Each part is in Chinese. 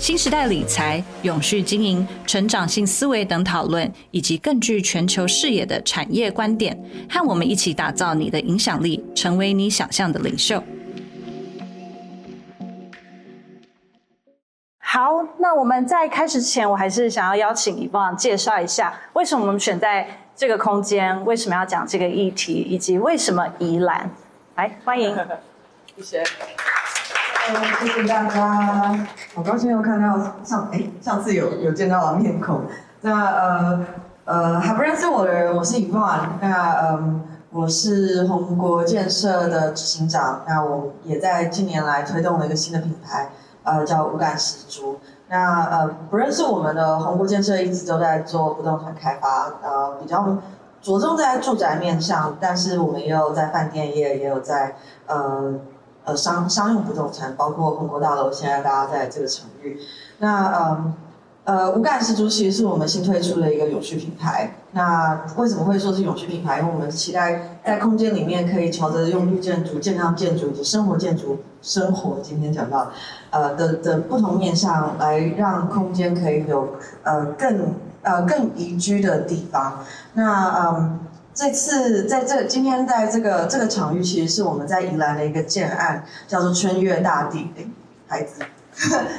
新时代理财、永续经营、成长性思维等讨论，以及更具全球视野的产业观点，和我们一起打造你的影响力，成为你想象的领袖。好，那我们在开始之前，我还是想要邀请 Yvonne 介绍一下，为什么我们选在这个空间，为什么要讲这个议题，以及为什么宜兰。来，欢迎。谢谢。谢谢大家，好高兴又看到上哎，上次有有见到了面孔。那呃呃还不认识我的人，我是 y v o n。那嗯，我是宏国建设的执行长。那我也在近年来推动了一个新的品牌，呃叫五感十足。那呃不认识我们的宏国建设一直都在做不动产开发，呃比较着重在住宅面上，但是我们也有在饭店业，也有在呃。商商用不动产，包括宏国大楼，现在大家在这个场域。那呃呃，五感十足其实是我们新推出的一个永续品牌。那为什么会说是永续品牌？因为我们期待在空间里面可以朝着用绿建筑、健康建筑以及生活建筑、生活今天讲到呃的的不同面向，来让空间可以有呃更呃更宜居的地方。那嗯。这次在这今天在这个这个场域，其实是我们在宜兰的一个建案，叫做春月大地。哎，孩子，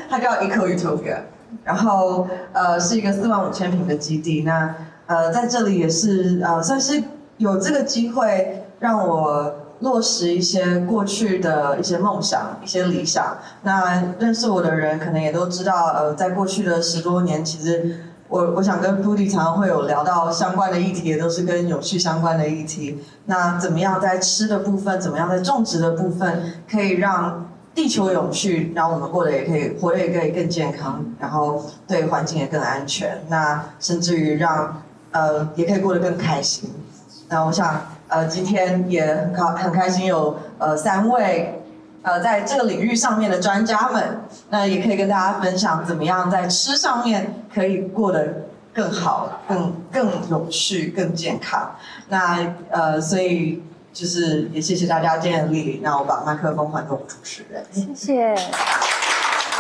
它叫 Eco Utopia，然后呃是一个四万五千平的基地。那呃在这里也是呃算是有这个机会让我落实一些过去的一些梦想、一些理想。那认识我的人可能也都知道，呃，在过去的十多年，其实。我我想跟 Budi 常常会有聊到相关的议题，也都是跟永续相关的议题。那怎么样在吃的部分，怎么样在种植的部分，可以让地球永续，让我们过得也可以活得也可以更健康，然后对环境也更安全。那甚至于让呃也可以过得更开心。那我想呃今天也很开很开心有呃三位。呃，在这个领域上面的专家们，那也可以跟大家分享怎么样在吃上面可以过得更好、更更有趣、更健康。那呃，所以就是也谢谢大家今天的莅临。那我把麦克风还给我们主持人。谢谢。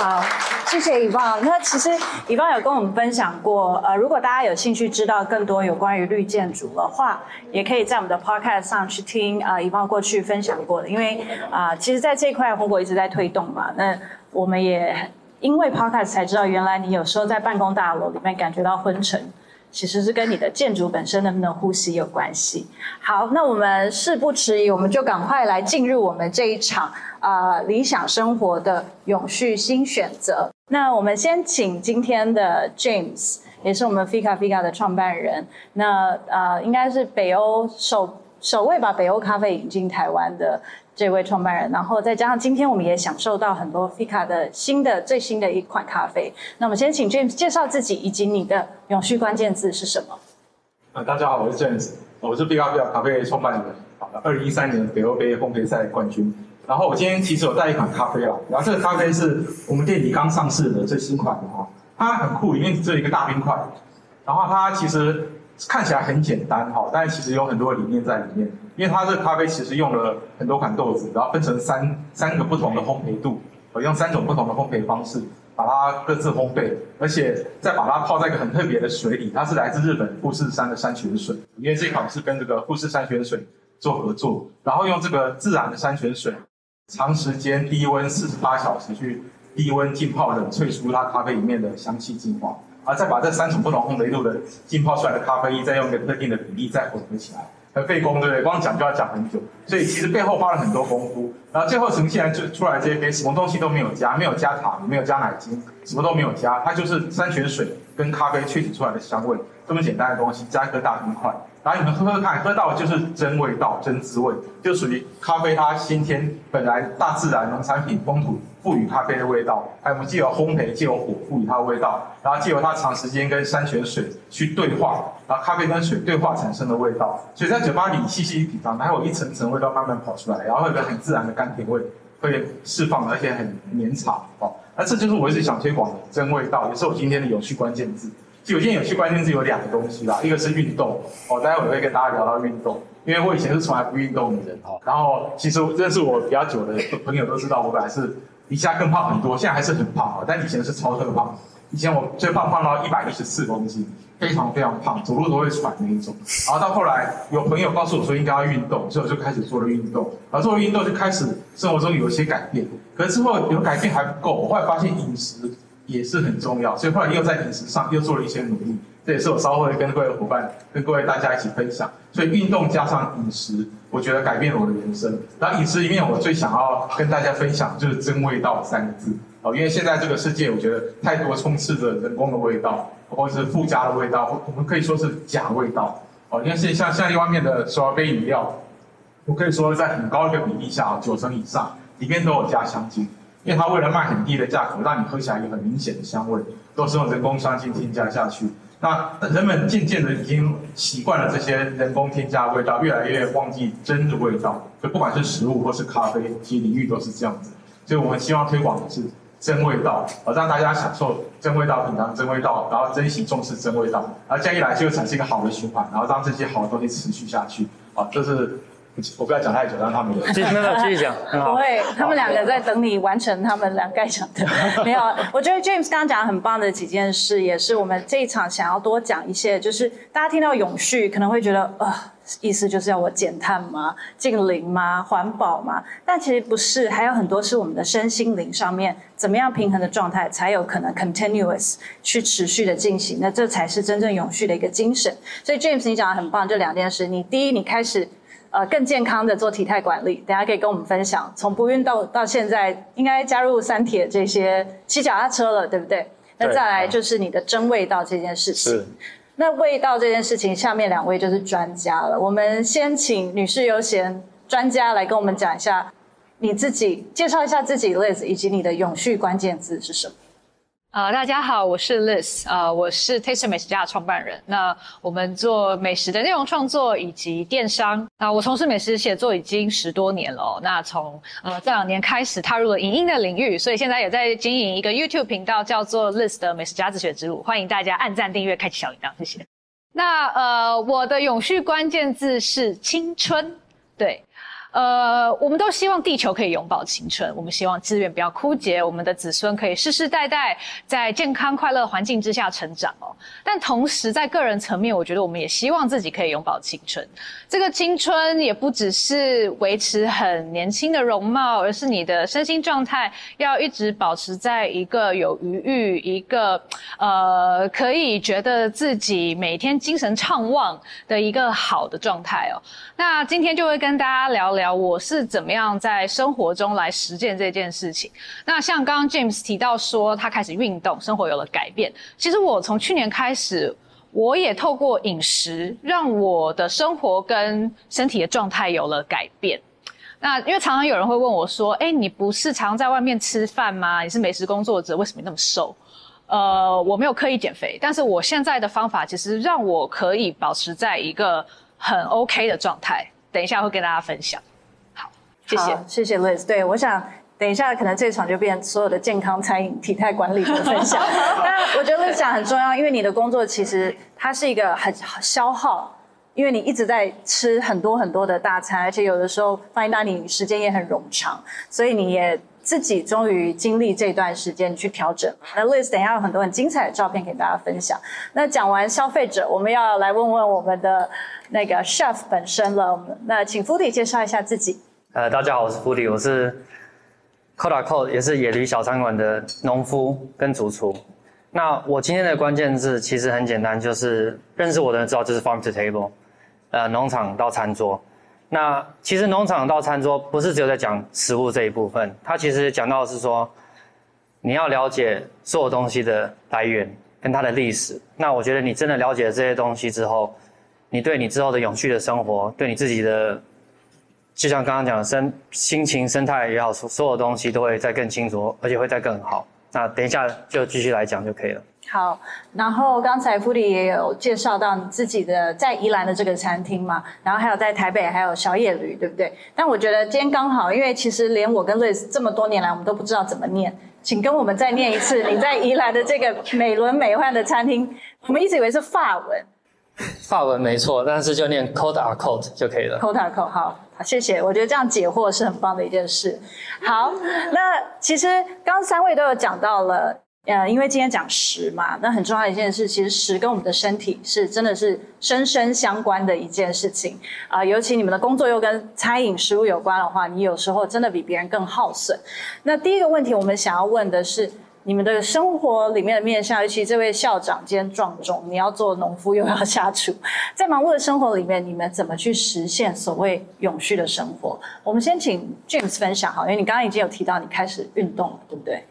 好，谢谢伊旺。那其实伊旺有跟我们分享过，呃，如果大家有兴趣知道更多有关于绿建筑的话，也可以在我们的 Podcast 上去听啊、呃、Yvonne 过去分享过的。因为啊、其实在这一块，红果一直在推动嘛。那我们也因为 Podcast 才知道，原来你有时候在办公大楼里面感觉到昏沉。其实是跟你的建筑本身能不能呼吸有关系。好，那我们事不迟疑，我们就赶快来进入我们这一场啊、理想生活的永续新选择。那我们先请今天的 James，也是我们 Fika Fika 的创办人，那呃应该是北欧首首位把北欧咖啡引进台湾的。这位创办人，然后再加上今天我们也享受到很多 Fika 的新的最新的一款咖啡。那我们先请 James 介绍自己，以及你的永续关键字是什么？啊，大家好，我是 James，我是 Fika 咖啡创办人，二零一三年北欧杯烘焙赛冠军。然后我今天其实有带一款咖啡啊，然后这个咖啡是我们店里刚上市的最新款的哈，它很酷，里面只有一个大冰块，然后它其实。看起来很简单哈，但是其实有很多理念在里面。因为它这个咖啡其实用了很多款豆子，然后分成三三个不同的烘焙度，我用三种不同的烘焙方式把它各自烘焙，而且再把它泡在一个很特别的水里，它是来自日本富士山的山泉水。因为这款是跟这个富士山泉水做合作，然后用这个自然的山泉水，长时间低温四十八小时去低温浸泡冷萃出它咖啡里面的香气精华。啊，再把这三种不同烘焙度的浸泡出来的咖啡液，再用一个特定的比例再混合起来，很费工，对不对？光讲就要讲很久，所以其实背后花了很多功夫。然后最后呈现出出来这些杯，什么东西都没有加，没有加糖，没有加奶精，什么都没有加，它就是山泉水跟咖啡萃取出来的香味，这么简单的东西，加一颗大冰块，然后你们喝喝看，喝到的就是真味道、真滋味，就属于咖啡它先天本来大自然农产品风土赋予咖啡的味道，还有我们借由烘焙、借由火赋予它的味道，然后借由它长时间跟山泉水去对话，然后咖啡跟水对话产生的味道，所以在嘴巴里细细一品尝，它会有一层层味道慢慢跑出来，然后会有个很自然的甘甜味会释放，而且很绵长哦。那这就是我一直想推广的真味道，也是我今天的有趣关键字。就我今天有趣关键字有两个东西啦，一个是运动，哦，待会我会跟大家聊到运动，因为我以前是从来不运动的人哦。然后其实认识我比较久的朋友都知道，我本来是比现在更胖很多，现在还是很胖哦，但以前是超特胖，以前我最胖胖到一百一十四公斤，非常非常胖，走路都会喘那一种。然后到后来有朋友告诉我说应该要运动，所以我就开始做了运动，然后做了运动就开始生活中有一些改变，可是之后有改变还不够，我后来发现饮食。也是很重要，所以后来又在饮食上又做了一些努力，这也是我稍后会跟各位伙伴、跟各位大家一起分享。所以运动加上饮食，我觉得改变了我的人生。然后饮食里面，我最想要跟大家分享就是“真味道”三个字哦，因为现在这个世界，我觉得太多充斥着人工的味道，或者是附加的味道，我们可以说是假味道哦。因为是像像外面的手摇杯饮料，我可以说在很高一个比例下，九成以上里面都有加香精。因为它为了卖很低的价格，让你喝起来有很明显的香味，都是用人工香精添加下去。那人们渐渐的已经习惯了这些人工添加味道，越来越忘记真的味道。所以不管是食物或是咖啡，其实领域都是这样子。所以我们希望推广的是真味道，呃，让大家享受真味道，品尝真味道，然后珍惜重视真味道。然后这样一来就产生一个好的循环，然后让这些好的东西持续下去。啊，这是。我不要讲太久，让他们 继续没有继续讲。不会，他们两个在等你完成他们两个该讲的。没有，我觉得 James 刚刚讲很棒的几件事，也是我们这一场想要多讲一些。就是大家听到永续，可能会觉得，呃，意思就是要我减碳吗？净零吗？环保吗？但其实不是，还有很多是我们的身心灵上面怎么样平衡的状态，才有可能 continuous 去持续的进行。那这才是真正永续的一个精神。所以 James 你讲的很棒，这两件事，你第一，你开始。呃，更健康的做体态管理，等下可以跟我们分享。从不运动到现在，应该加入三铁这些骑脚踏车了，对不对？那再来就是你的真味道这件事情。是。那味道这件事情，下面两位就是专家了。我们先请女士优先，专家来跟我们讲一下你自己，介绍一下自己，Liz，以及你的永续关键字是什么？呃，大家好，我是 Liz，呃，我是 Taste 美食家的创办人。那我们做美食的内容创作以及电商。那我从事美食写作已经十多年了。那从呃这两年开始踏入了影音的领域，所以现在也在经营一个 YouTube 频道，叫做 Liz 的美食家自学之路。欢迎大家按赞、订阅、开启小铃铛，谢谢。那呃，我的永续关键字是青春，对。呃，我们都希望地球可以永葆青春，我们希望资源不要枯竭，我们的子孙可以世世代代在健康快乐环境之下成长哦。但同时，在个人层面，我觉得我们也希望自己可以永葆青春。这个青春也不只是维持很年轻的容貌，而是你的身心状态要一直保持在一个有余裕、一个呃可以觉得自己每天精神畅旺的一个好的状态哦。那今天就会跟大家聊聊。聊我是怎么样在生活中来实践这件事情。那像刚刚 James 提到说他开始运动，生活有了改变。其实我从去年开始，我也透过饮食让我的生活跟身体的状态有了改变。那因为常常有人会问我说：“哎，你不是常在外面吃饭吗？你是美食工作者，为什么那么瘦？”呃，我没有刻意减肥，但是我现在的方法其实让我可以保持在一个很 OK 的状态。等一下会跟大家分享。谢谢，谢谢 Liz。对，我想等一下可能这场就变所有的健康餐饮、体态管理的分享。那我觉得 Liz 讲很重要，因为你的工作其实它是一个很消耗，因为你一直在吃很多很多的大餐，而且有的时候发现到你时间也很冗长，所以你也自己终于经历这段时间去调整。那 Liz 等一下有很多很精彩的照片给大家分享。那讲完消费者，我们要来问问我们的那个 chef 本身了。那请 Foodie 介绍一下自己。呃，大家好，我是狐狸我是 Coda c o d 也是野驴小餐馆的农夫跟主厨。那我今天的关键字其实很简单，就是认识我的人知道，就是 Farm to Table，呃，农场到餐桌。那其实农场到餐桌不是只有在讲食物这一部分，它其实讲到的是说，你要了解所有东西的来源，跟它的历史。那我觉得你真的了解了这些东西之后，你对你之后的永续的生活，对你自己的，就像刚刚讲的生心情、生态也好，所有东西都会再更清楚，而且会再更好。那等一下就继续来讲就可以了。好，然后刚才 Foodie 也有介绍到你自己的在宜兰的这个餐厅嘛，然后还有在台北还有小野驴，对不对？但我觉得今天刚好，因为其实连我跟瑞斯这么多年来，我们都不知道怎么念，请跟我们再念一次你在宜兰的这个美轮美奂的餐厅，我们一直以为是法文，法文没错，但是就念 Cote a Cote 就可以了。Cote a Cote，好，谢谢，我觉得这样解惑是很棒的一件事。好，那其实刚三位都有讲到了。呃，因为今天讲食嘛，那很重要的一件事，其实食跟我们的身体是真的是深深相关的一件事情啊、尤其你们的工作又跟餐饮食物有关的话，你有时候真的比别人更耗损。那第一个问题，我们想要问的是，你们的生活里面的面向，尤其这位校长今天庄重，你要做农夫又要下厨，在忙碌的生活里面，你们怎么去实现所谓永续的生活？我们先请 James 分享好，因为你刚刚已经有提到你开始运动了，对不对？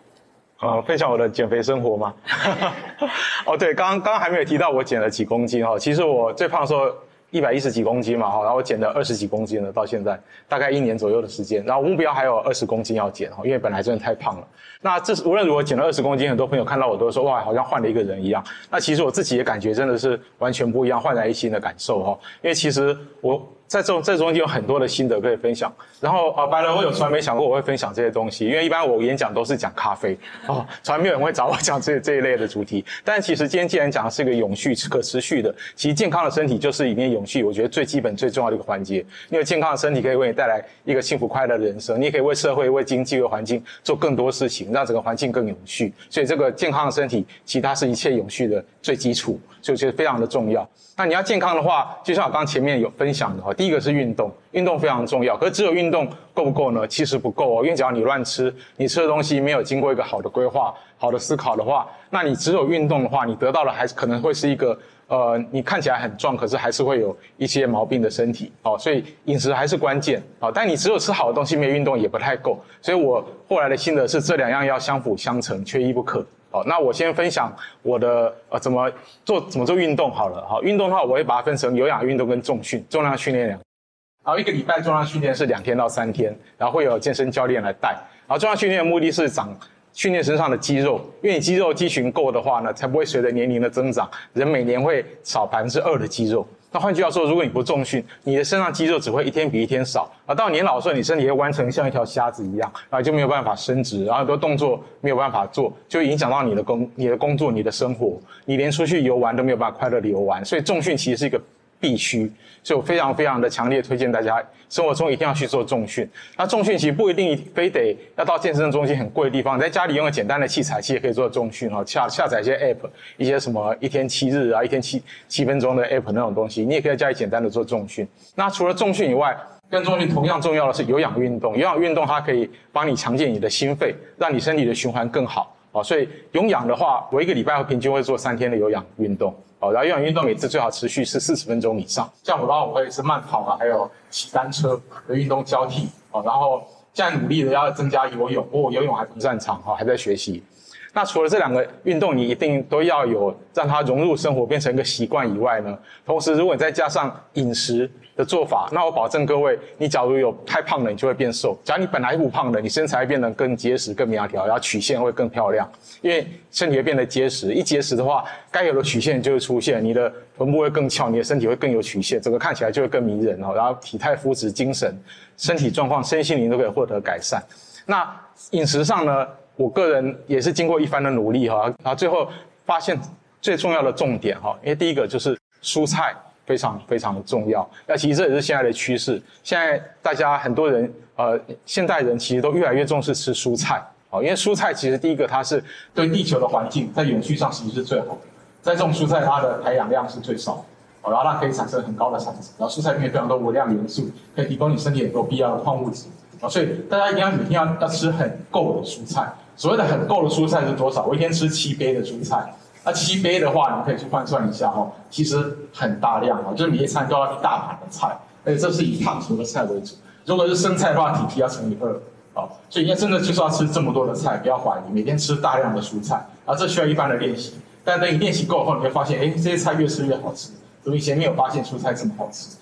啊、分享我的减肥生活吗？哦，对，刚刚刚还没有提到我减了几公斤哈。其实我最胖的时候一百一十几公斤嘛哈，然后我减了二十几公斤了，到现在大概一年左右的时间。然后目标还有二十公斤要减哈，因为本来真的太胖了。那这是无论如何减了二十公斤，很多朋友看到我都说哇，好像换了一个人一样。那其实我自己也感觉真的是完全不一样，焕然一新的感受哈。因为其实我。在这这中间有很多的心得可以分享，然后啊，白人我有从来没想过我会分享这些东西，因为一般我演讲都是讲咖啡哦，从来没有人会找我讲这这一类的主题。但其实今天既然讲的是一个永续、可持续的，其实健康的身体就是里面永续，我觉得最基本最重要的一个环节。因为健康的身体可以为你带来一个幸福快乐的人生，你也可以为社会、为经济、为环境做更多事情，让整个环境更永续。所以这个健康的身体，其实它是一切永续的最基础，所以我觉得非常的重要。那你要健康的话，就像我刚前面有分享的哈，第一个是运动，运动非常重要。可是只有运动够不够呢？其实不够哦，因为只要你乱吃，你吃的东西没有经过一个好的规划、好的思考的话，那你只有运动的话，你得到的还是可能会是一个呃，你看起来很壮，可是还是会有一些毛病的身体哦。所以饮食还是关键哦。但你只有吃好的东西，没运动也不太够。所以我后来的心得是，这两样要相辅相成，缺一不可。好，那我先分享我的呃怎么做怎么做运动好了。好，运动的话，我会把它分成有氧运动跟重训，重量训练两。然后一个礼拜重量训练是两天到三天，然后会有健身教练来带。然后重量训练的目的是长训练身上的肌肉，因为你肌肉肌群够的话呢，才不会随着年龄的增长，人每年会少百分之二的肌肉。那换句话说，如果你不重训，你的身上肌肉只会一天比一天少，而到年老的时候，你身体会弯成像一条瞎子一样，然后就没有办法伸直，然后很多动作没有办法做，就影响到你的工、你的工作、你的生活，你连出去游玩都没有办法快乐的游玩。所以重训其实是一个。必须，所以我非常非常的强烈推荐大家生活中一定要去做重训。那重训其实不一定非得要到健身中心很贵的地方，你在家里用个简单的器材，其实也可以做重训哦。下下载一些 app，一些什么一天七日啊，一天七七分钟的 app 那种东西，你也可以在家里简单的做重训。那除了重训以外，跟重训同样重要的是有氧运动。有氧运动它可以帮你强健你的心肺，让你身体的循环更好。哦，所以有氧的话，我一个礼拜会平均会做三天的有氧运动。哦，然后有氧运动每次最好持续是四十分钟以上。像我的话，我会是慢跑啊，还有骑单车的运动交替。哦，然后现在努力的要增加游泳，不过我游泳还不擅长，哈，还在学习。那除了这两个运动，你一定都要有让它融入生活，变成一个习惯以外呢，同时如果你再加上饮食的做法，那我保证各位，你假如有太胖了，你就会变瘦；假如你本来不胖的，你身材会变得更结实、更苗条，然后曲线会更漂亮，因为身体会变得结实。一结实的话，该有的曲线就会出现，你的臀部会更翘，你的身体会更有曲线，整个看起来就会更迷人哦。然后体态、肤质、精神、身体状况、身心灵都可以获得改善。那饮食上呢？我个人也是经过一番的努力哈，然后最后发现最重要的重点哈，因为第一个就是蔬菜非常非常的重要，那其实这也是现在的趋势。现在大家很多人呃，现代人其实都越来越重视吃蔬菜啊，因为蔬菜其实第一个它是对地球的环境在永续上其实是最好的，在种蔬菜它的排氧量是最少的，然后它可以产生很高的产值，然后蔬菜里面非常多微量元素，可以提供你身体很多必要的矿物质啊，所以大家一定要每天要要吃很够的蔬菜。所谓的很够的蔬菜是多少？我一天吃七杯的蔬菜，那七杯的话，你可以去换算一下哦，其实很大量哦，就是每一餐都要一大盘的菜，而且这是以烫熟的菜为主。如果是生菜的话，体积要乘以二，哦，所以应该真的就是要吃这么多的菜，不要怀疑，每天吃大量的蔬菜，然后这需要一般的练习。但等你练习够后，你会发现，哎，这些菜越吃越好吃。我以前没有发现蔬菜这么好吃。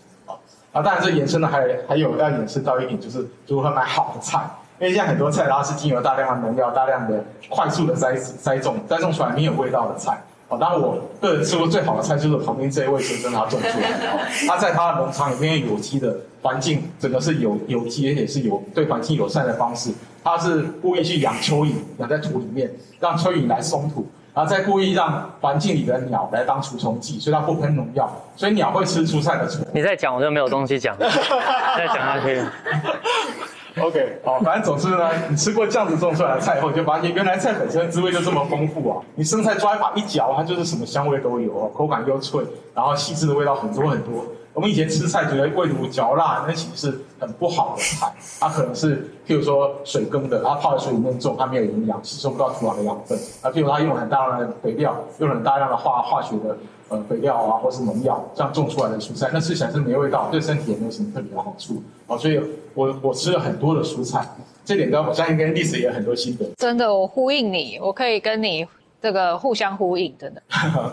啊，当然这延伸的还还有要延伸到一点，就是如何买好的菜。因为现在很多菜它是经由大量的农药、大量的快速的栽栽种，栽种出来没有味道的菜。哦，当然我个人吃过最好的菜就是旁边这一位先生他种出来的。哦，他在他的农场里面有机的环境，整个是有有机而且是有对环境友善的方式。他是故意去养蚯蚓，养在土里面，让蚯蚓来松土。然后再故意让环境里的鸟来当除虫剂，所以它不喷农药，所以鸟会吃蔬菜的虫。你再讲我就没有东西讲，再讲下去。OK，好，反正总之呢，你吃过这样子种出来的菜以后，就发现原来菜本身的滋味就这么丰富啊！你生菜抓一把一嚼，它就是什么香味都有哦，口感又脆，然后细致的味道很多很多。我们以前吃菜觉得味独嚼辣，那其实是很不好的菜。它可能是，譬如说水耕的，它泡在水里面种，它没有营养，吸收不到土壤的养分。啊，譬如它用了很大量的肥料，用了很大量的化化学的呃肥料啊，或是农药，这样种出来的蔬菜，那吃起来是没味道，对身体也没有什么特别的好处。啊，所以我我吃了很多的蔬菜，这点呢，我相信跟历史也有很多心得。真的，我呼应你，我可以跟你。这个互相呼应，真的。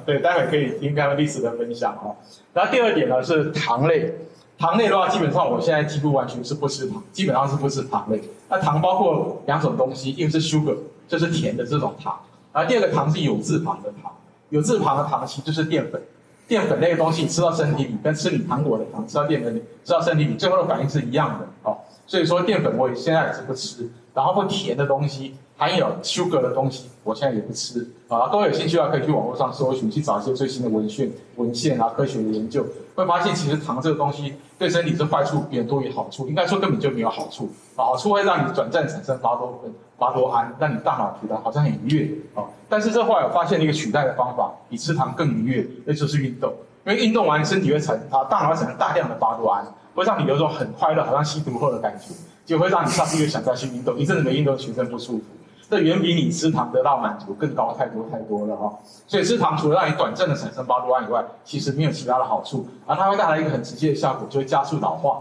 对，待会可以听刚刚历史的分享哦。然后第二点呢是糖类，糖类的话，基本上我现在几乎完全是不吃糖，基本上是不吃糖类。那糖包括两种东西，一个是 sugar，就是甜的这种糖。然后第二个糖是有字旁的糖，有字旁的糖其实就是淀粉。淀粉类的东西吃到身体里，跟吃你糖果的糖吃到淀粉里，吃到身体里，最后的反应是一样的哦。所以说淀粉我现在也是不吃，然后不甜的东西。含有 sugar 的东西，我现在也不吃啊。各位有兴趣的话，可以去网络上搜寻，去找一些最新的文献、文献啊，科学的研究，会发现其实糖这个东西对身体是坏处远多于好处，应该说根本就没有好处。好处会让你短暂产生巴多巴多胺，让你大脑觉得好像很愉悦啊。但是这后来我发现了一个取代的方法，比吃糖更愉悦，那就是运动。因为运动完，身体会产啊，大脑会产生大量的巴多胺，会让你有一种很快乐，好像吸毒后的感觉，就会让你下次又想再去运动，一阵子没运动，全身不舒服。这远比你吃糖得到满足更高太多太多了哈，所以吃糖除了让你短暂的产生巴多胺以外，其实没有其他的好处，而它会带来一个很直接的效果，就会加速老化。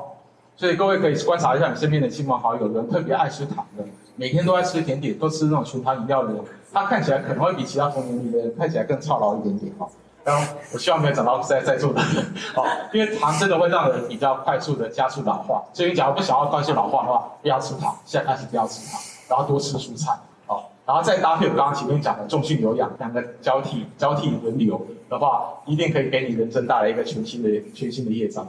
所以各位可以观察一下你身边的亲朋好友，有人特别爱吃糖的，每天都在吃甜点，都吃那种全糖饮料的人，他看起来可能会比其他同年龄的人看起来更操劳一点点哈。然后我希望没有找到在在座的人，好，因为糖真的会让人比较快速的加速老化，所以假如不想要快速老化的话，不要吃糖，现在开始不要吃糖，然后多吃蔬菜。然后再搭配我刚刚前面讲的重训有氧，两个交替交替轮流的话，一定可以给你人生带来一个全新的全新的业障。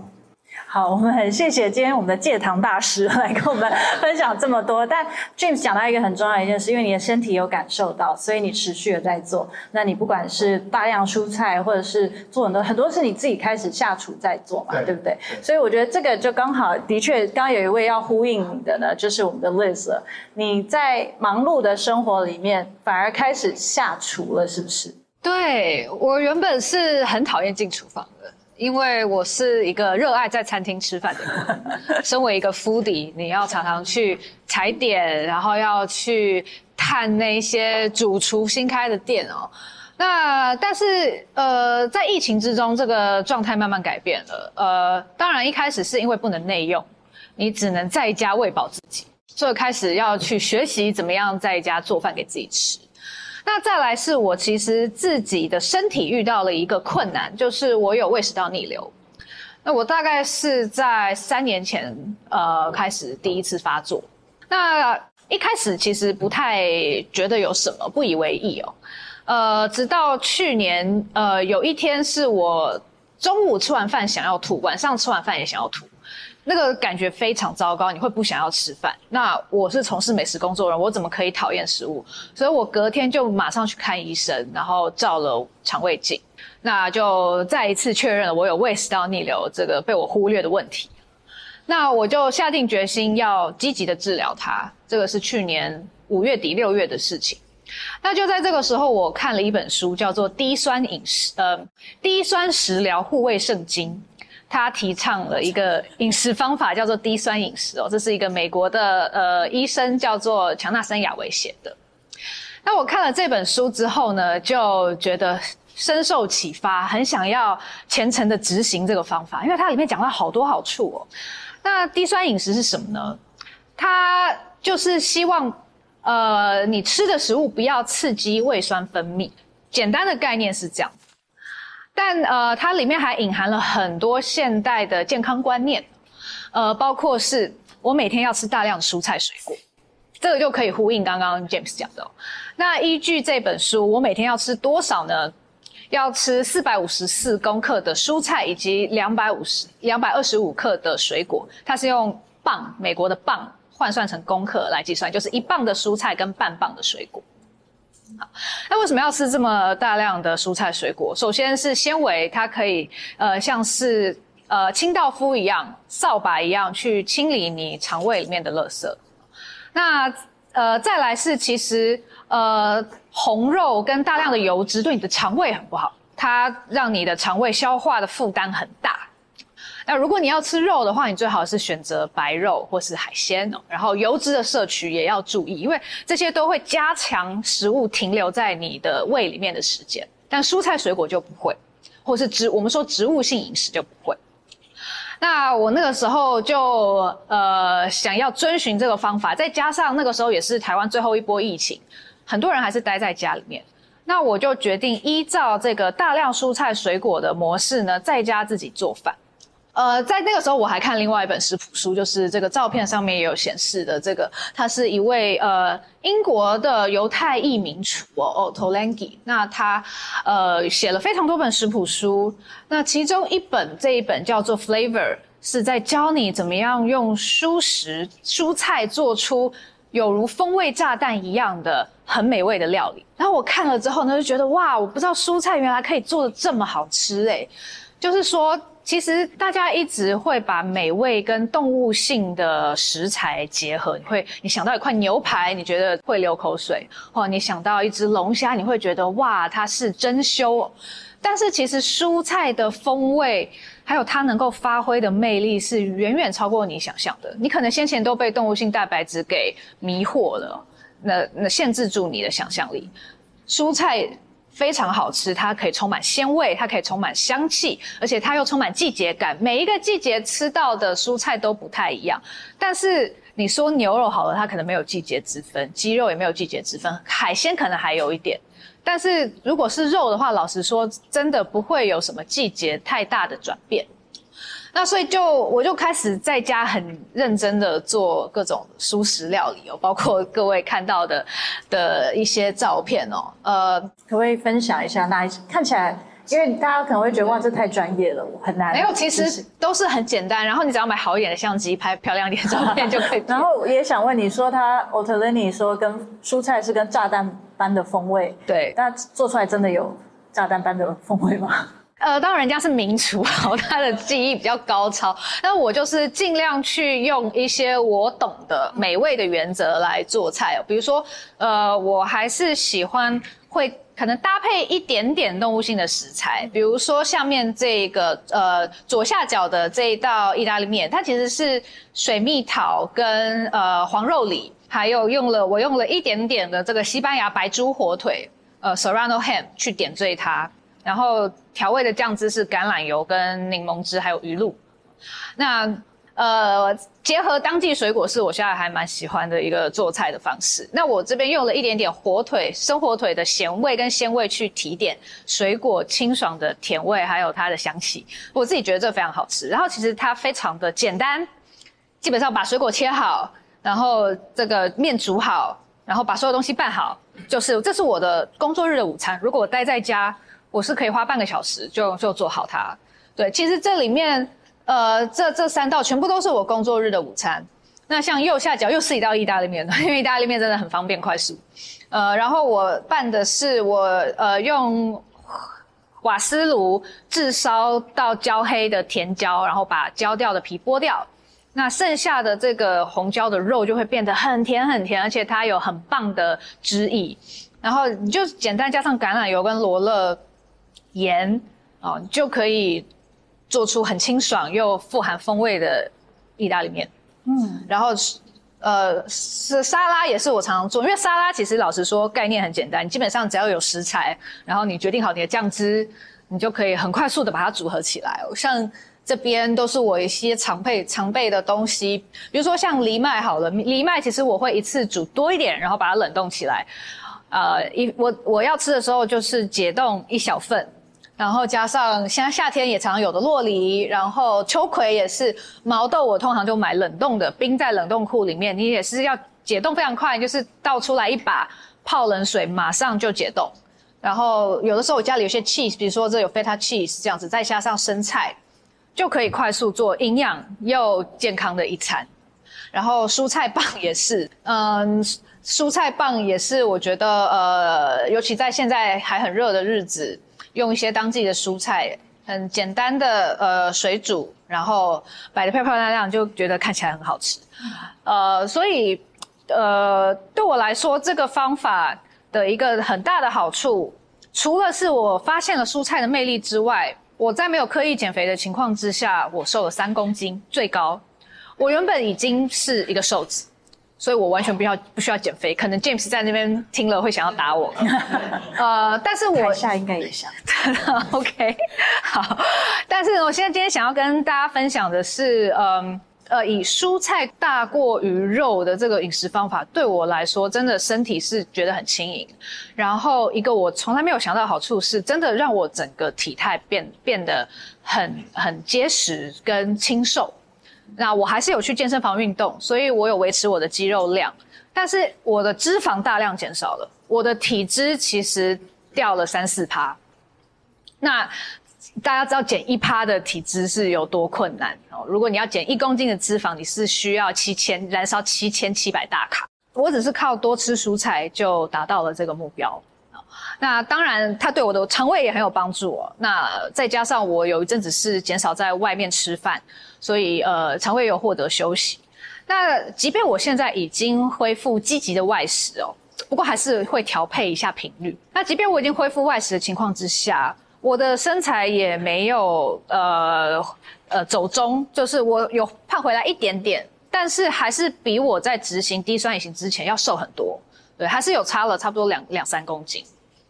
好，我们很谢谢今天我们的戒糖大师来跟我们分享这么多。但 James 讲到一个很重要的一件事，因为你的身体有感受到，所以你持续的在做。那你不管是大量蔬菜，或者是做很多很多是你自己开始下厨在做嘛，对，对不对？所以我觉得这个就刚好，的确，刚刚有一位要呼应你的呢，就是我们的 Liz。你在忙碌的生活里面，反而开始下厨了，是不是？对，我原本是很讨厌进厨房的。因为我是一个热爱在餐厅吃饭的人，身为一个 foodie，你要常常去踩点，然后要去探那些主厨新开的店哦。那但是呃，在疫情之中，这个状态慢慢改变了。呃，当然一开始是因为不能内用，你只能在家喂饱自己，所以开始要去学习怎么样在家做饭给自己吃。那再来是我其实自己的身体遇到了一个困难，就是我有胃食道逆流。那我大概是在三年前呃开始第一次发作。那一开始其实不太觉得有什么，不以为意哦。呃，直到去年呃有一天是我中午吃完饭想要吐，晚上吃完饭也想要吐。那个感觉非常糟糕，你会不想要吃饭。那我是从事美食工作人，我怎么可以讨厌食物？所以我隔天就马上去看医生，然后照了肠胃镜，那就再一次确认了我有胃食道逆流这个被我忽略的问题。那我就下定决心要积极的治疗它。这个是去年五月底六月的事情。那就在这个时候，我看了一本书，叫做《低酸饮食》呃，《低酸食疗护胃圣经》。他提倡了一个饮食方法，叫做低酸饮食哦，这是一个美国的呃医生叫做强纳森雅维写的。那我看了这本书之后呢，就觉得深受启发，很想要虔诚的执行这个方法，因为它里面讲了好多好处哦。那低酸饮食是什么呢？它就是希望呃你吃的食物不要刺激胃酸分泌。简单的概念是这样，但呃，它里面还隐含了很多现代的健康观念，呃，包括是我每天要吃大量的蔬菜水果，这个就可以呼应刚刚 James 讲的哦。那依据这本书，我每天要吃多少呢？要吃四百五十四公克的蔬菜以及两百五十两百二十五克的水果，它是用磅，美国的磅换算成公克来计算，就是一磅的蔬菜跟半磅的水果。好，那为什么要吃这么大量的蔬菜水果？首先是纤维，它可以呃像是呃清道夫一样，扫把一样去清理你肠胃里面的垃圾。那呃再来是其实。呃，红肉跟大量的油脂对你的肠胃很不好，它让你的肠胃消化的负担很大。那如果你要吃肉的话，你最好是选择白肉或是海鲜。然后油脂的摄取也要注意，因为这些都会加强食物停留在你的胃里面的时间。但蔬菜水果就不会，或是植我们说植物性饮食就不会。那我那个时候就呃想要遵循这个方法，再加上那个时候也是台湾最后一波疫情。很多人还是待在家里面，那我就决定依照这个大量蔬菜水果的模式呢，在家自己做饭。呃，在那个时候我还看另外一本食谱书，就是这个照片上面也有显示的这个，他是一位呃英国的犹太裔名厨哦，Otto Lengi。那他呃写了非常多本食谱书，那其中一本这一本叫做 Flavor，是在教你怎么样用蔬食蔬菜做出。有如风味炸弹一样的很美味的料理，然后我看了之后呢，就觉得哇，我不知道蔬菜原来可以做的这么好吃诶。就是说，其实大家一直会把美味跟动物性的食材结合，你会你想到一块牛排，你觉得会流口水；或你想到一只龙虾，你会觉得哇，它是珍饈。但是其实蔬菜的风味，还有它能够发挥的魅力，是远远超过你想象的。你可能先前都被动物性蛋白质给迷惑了，那那限制住你的想象力。蔬菜非常好吃，它可以充满鲜味，它可以充满香气，而且它又充满季节感。每一个季节吃到的蔬菜都不太一样。但是你说牛肉好了，它可能没有季节之分；鸡肉也没有季节之分；海鲜可能还有一点。但是如果是肉的话，老实说，真的不会有什么季节太大的转变。那所以就我就开始在家很认真的做各种蔬食料理哦，包括各位看到的的一些照片哦。呃，可不可以分享一下？那看起来，因为大家可能会觉得哇，这太专业了，我很难。没有，其实都是很简单。然后你只要买好一点的相机，拍漂亮一点的照片就可以。然后也想问你说，他 Ottolenghi 说跟蔬菜是跟炸弹般的风味，对，那做出来真的有炸弹般的风味吗？呃，当然人家是名厨，他的技艺比较高超，那我就是尽量去用一些我懂的美味的原则来做菜哦。比如说，呃，我还是喜欢会可能搭配一点点动物性的食材，比如说下面这个呃左下角的这一道意大利面，它其实是水蜜桃跟呃黄肉梨。还有用了我用了一点点的这个西班牙白猪火腿，呃，Serrano ham 去点缀它，然后调味的酱汁是橄榄油跟柠檬汁还有鱼露。那呃，结合当季水果是我现在还蛮喜欢的一个做菜的方式。那我这边用了一点点火腿生火腿的咸味跟鲜味去提点水果清爽的甜味，还有它的香气，我自己觉得这非常好吃。然后其实它非常的简单，基本上把水果切好。然后这个面煮好，然后把所有东西拌好，就是这是我的工作日的午餐。如果我待在家，我是可以花半个小时就就做好它。对，其实这里面呃这这三道全部都是我工作日的午餐。那像右下角又是一道意大利面，因为意大利面真的很方便快速。呃，然后我拌的是我呃用瓦斯炉炙烧到焦黑的甜椒，然后把焦掉的皮剥掉。那剩下的这个红椒的肉就会变得很甜很甜，而且它有很棒的汁液。然后你就简单加上橄榄油跟罗勒盐哦，你就可以做出很清爽又富含风味的意大利面。嗯，然后呃是沙拉也是我常常做，因为沙拉其实老实说概念很简单，基本上只要有食材，然后你决定好你的酱汁，你就可以很快速的把它组合起来哦，像。这边都是我一些常备常备的东西，比如说像藜麦好了，藜麦其实我会一次煮多一点，然后把它冷冻起来。呃，一我我要吃的时候就是解冻一小份，然后加上现在夏天也常常有的洛梨，然后秋葵也是毛豆，我通常就买冷冻的，冰在冷冻库里面，你也是要解冻非常快，就是倒出来一把泡冷水，马上就解冻。然后有的时候我家里有些 cheese，比如说这有 feta cheese 这样子，再加上生菜，就可以快速做营养又健康的一餐。然后蔬菜棒也是，嗯。蔬菜棒也是，我觉得呃，尤其在现在还很热的日子，用一些当季的蔬菜，很简单的呃水煮，然后摆的漂漂亮亮，就觉得看起来很好吃。呃，所以呃，对我来说，这个方法的一个很大的好处，除了是我发现了蔬菜的魅力之外，我在没有刻意减肥的情况之下，我瘦了三公斤，最高。我原本已经是一个瘦子。所以我完全不要不需要减肥，可能 James 在那边听了会想要打我，呃，但是我台下应该也想，OK，好，但是我现在今天想要跟大家分享的是，嗯，呃，以蔬菜大过于肉的这个饮食方法，对我来说真的身体是觉得很轻盈，然后一个我从来没有想到的好处是，真的让我整个体态变变得很很结实跟清瘦。那我还是有去健身房运动，所以我有维持我的肌肉量，但是我的脂肪大量减少了，我的体脂其实掉了三四趴。那大家知道减一趴的体脂是有多困难哦？如果你要减一公斤的脂肪，你是需要七千燃烧七千七百大卡，我只是靠多吃蔬菜就达到了这个目标。那当然，它对我的肠胃也很有帮助哦。那再加上我有一阵子是减少在外面吃饭，所以呃，肠胃有获得休息。那即便我现在已经恢复积极的外食哦，不过还是会调配一下频率。那即便我已经恢复外食的情况之下，我的身材也没有呃呃走中，就是我有胖回来一点点，但是还是比我在执行低酸饮型之前要瘦很多。对，还是有差了差不多两两三公斤。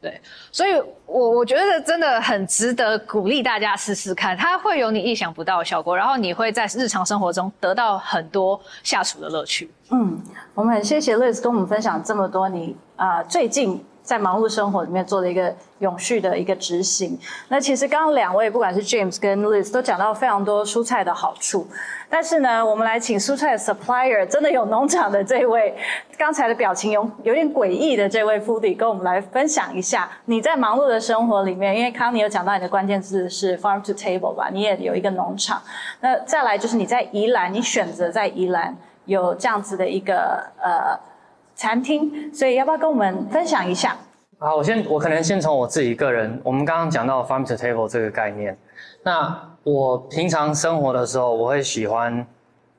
对，所以我我觉得真的很值得鼓励大家试试看，它会有你意想不到的效果，然后你会在日常生活中得到很多下厨的乐趣。嗯，我们很谢谢 Liz 跟我们分享这么多你啊、最近。在忙碌生活里面做了一个永续的一个执行。那其实刚刚两位不管是 James 跟 Liz 都讲到非常多蔬菜的好处，但是呢，我们来请蔬菜的 supplier 真的有农场的这位，刚才的表情有有点诡异的这位 Foodie 跟我们来分享一下你在忙碌的生活里面，因为康妮有讲到你的关键字是 farm to table 吧，你也有一个农场。那再来就是你在宜兰，你选择在宜兰有这样子的一个呃。餐厅，所以要不要跟我们分享一下？好，我先，我可能先从我自己个人，我们刚刚讲到 farm to table 这个概念。那我平常生活的时候，我会喜欢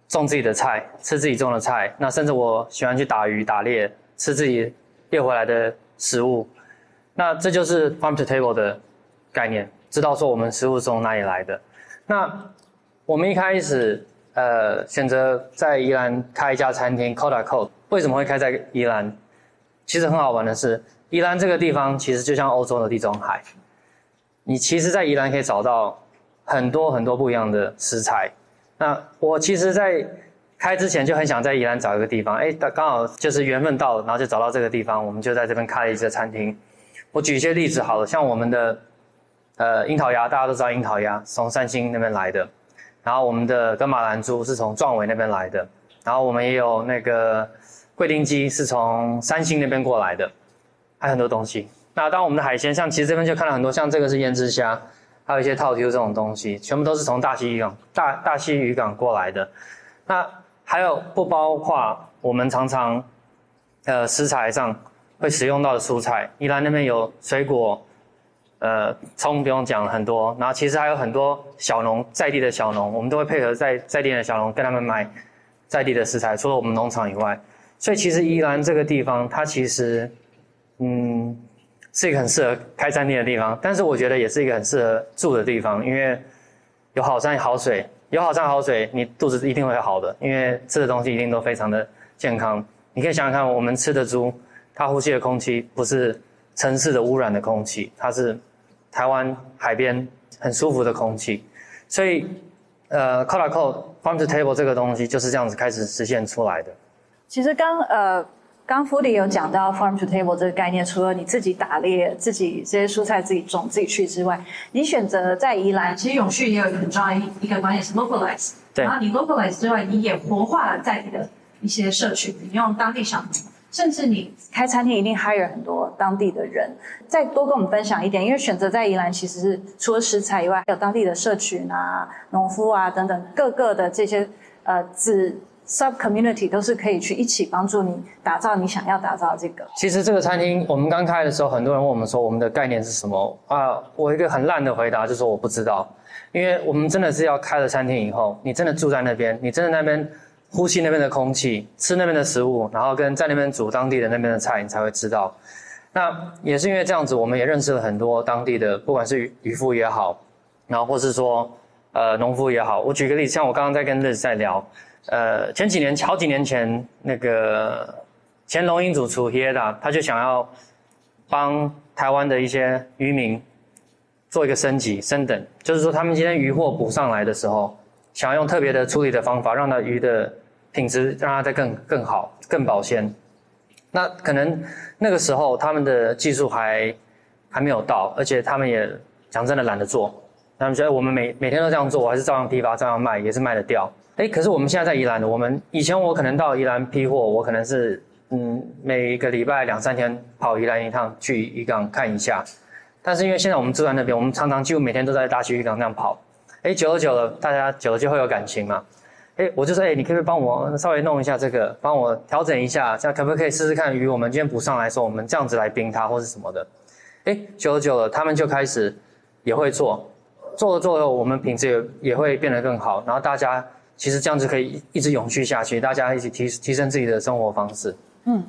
种自己的菜，吃自己种的菜。那甚至我喜欢去打鱼、打猎，吃自己猎回来的食物。那这就是 farm to table 的概念，知道说我们食物是从哪里来的。那我们一开始，呃，选择在宜兰开一家餐厅，Colda Cold。为什么会开在宜兰？其实很好玩的是，宜兰这个地方其实就像欧洲的地中海。你其实，在宜兰可以找到很多很多不一样的食材。那我其实，在开之前就很想在宜兰找一个地方，哎，刚好就是缘分到了，然后就找到这个地方，我们就在这边开了一家餐厅。我举一些例子好了，像我们的呃樱桃鸭，大家都知道樱桃鸭从三星那边来的，然后我们的跟马兰猪是从壮围那边来的，然后我们也有那个。贵丁鸡是从三星那边过来的，还有很多东西。那当我们的海鲜，像其实这边就看到很多，像这个是胭脂虾，还有一些套 Q 这种东西，全部都是从大溪渔港、大大溪渔港过来的。那还有不包括我们常常呃食材上会使用到的蔬菜，宜兰那边有水果，呃葱不用讲很多，然后其实还有很多小农在地的小农，我们都会配合在在地的小农跟他们买在地的食材，除了我们农场以外。所以其实宜兰这个地方，它其实，嗯，是一个很适合开餐厅的地方，但是我觉得也是一个很适合住的地方，因为有好山好水，有好山好水，你肚子一定会好的，因为吃的东西一定都非常的健康。你可以想想看，我们吃的猪，它呼吸的空气不是城市的污染的空气，它是台湾海边很舒服的空气。所以，呃，Cold to Cold Farm to Table 这个东西就是这样子开始实现出来的。其实刚呃刚 Foodie 有讲到 farm to table 这个概念，除了你自己打猎、自己这些蔬菜自己种、自己去之外，你选择在宜兰，其实永续也有一个很重要一个观念是 localize。对。然后你 localize 之外，你也活化了在地的一些社群，你用当地小农，甚至你开餐厅一定 hire 很多当地的人。再多跟我们分享一点，因为选择在宜兰其实是除了食材以外，还有当地的社群啊、农夫啊等等各个的这些呃子。Sub community 都是可以去一起帮助你打造你想要打造这个。其实这个餐厅我们刚开的时候，很多人问我们说我们的概念是什么啊？我一个很烂的回答就是说我不知道，因为我们真的是要开了餐厅以后，你真的住在那边，你真的那边呼吸那边的空气，吃那边的食物，然后跟在那边煮当地的那边的菜，你才会知道。那也是因为这样子，我们也认识了很多当地的，不管是渔夫也好，然后或是说呃农夫也好。我举个例子，像我刚刚在跟 Liz 在聊。呃，前几年，好几年前，那个前龙吟主厨 Hieda 他就想要帮台湾的一些渔民做一个升级升等，就是说他们今天渔获补上来的时候，想要用特别的处理的方法，让它鱼的品质让它再更更好、更保鲜。那可能那个时候他们的技术还还没有到，而且他们也讲真的懒得做。他们觉得我们每每天都这样做，我还是照样批发、照样卖，也是卖得掉。哎，可是我们现在在宜兰的，我们以前我可能到宜兰批货，我可能是嗯每个礼拜两三天跑宜兰一趟去渔港看一下，但是因为现在我们住在那边，我们常常几乎每天都在大溪渔港那样跑，哎，久了久了，大家久了就会有感情嘛，哎，我就说哎，你可不可以帮我稍微弄一下这个，帮我调整一下，这样可不可以试试看鱼？我们今天补上来说，我们这样子来冰它或是什么的，哎，久了久了，他们就开始也会做，做着做着，我们品质也也会变得更好，然后大家。其实这样子可以一直永续下去，大家一起提提升自己的生活方式。嗯。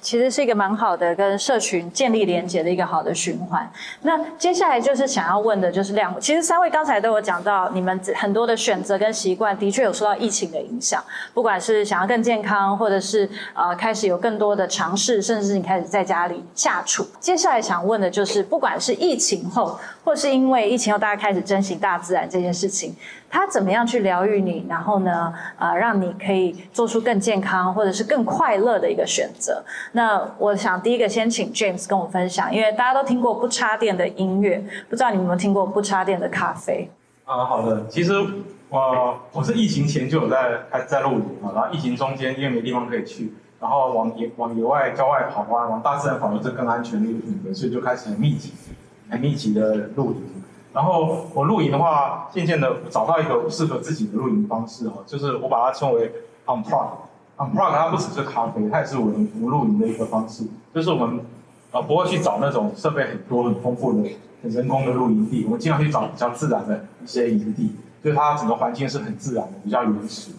其实是一个蛮好的跟社群建立连接的一个好的循环。那接下来就是想要问的，就是亮。其实三位刚才都有讲到，你们很多的选择跟习惯的确有受到疫情的影响。不管是想要更健康，或者是呃开始有更多的尝试，甚至你开始在家里下厨。接下来想问的就是，不管是疫情后，或是因为疫情后大家开始珍惜大自然这件事情，它怎么样去疗愈你？然后呢，呃，让你可以做出更健康或者是更快乐的一个选择。那我想第一个先请 James 跟我分享，因为大家都听过不插电的音乐，不知道你们有没有听过不插电的咖啡？啊，好的。其实我我是疫情前就有在开在露营啊，然后疫情中间因为没地方可以去，然后往野往野外郊外跑啊，往大自然跑是更安全的一个选择，所以就开始很密集、很密集的露营。然后我露营的话，渐渐的找到一个适合自己的露营方式哦，就是我把它称为 unplug。unplug 它不只是咖啡，它也是我们我们露营的一个方式。就是我们啊不会去找那种设备很多很丰富的很人工的露营地，我们经常去找比较自然的一些营地，就是它整个环境是很自然的，比较原始的。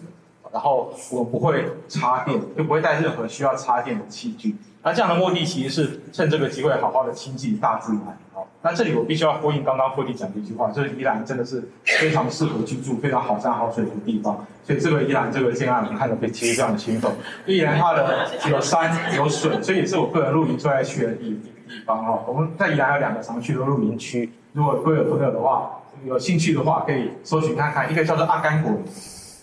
然后我们不会插电，就不会带任何需要插电的器具。那这样的目的其实是趁这个机会好好的亲近大自然。好，那这里我必须要呼应刚刚辉弟讲的一句话，就是宜兰真的是非常适合居住、非常好山好水的地方。所以这个宜兰这个建案，我们看得非其实非常的清楚。宜兰它的有山有水，所以也是我个人露营最爱去的地地方哦。我们在宜兰有两个常去的露营区，如果各位朋友的话，有兴趣的话可以搜寻看看，一个叫做阿甘果，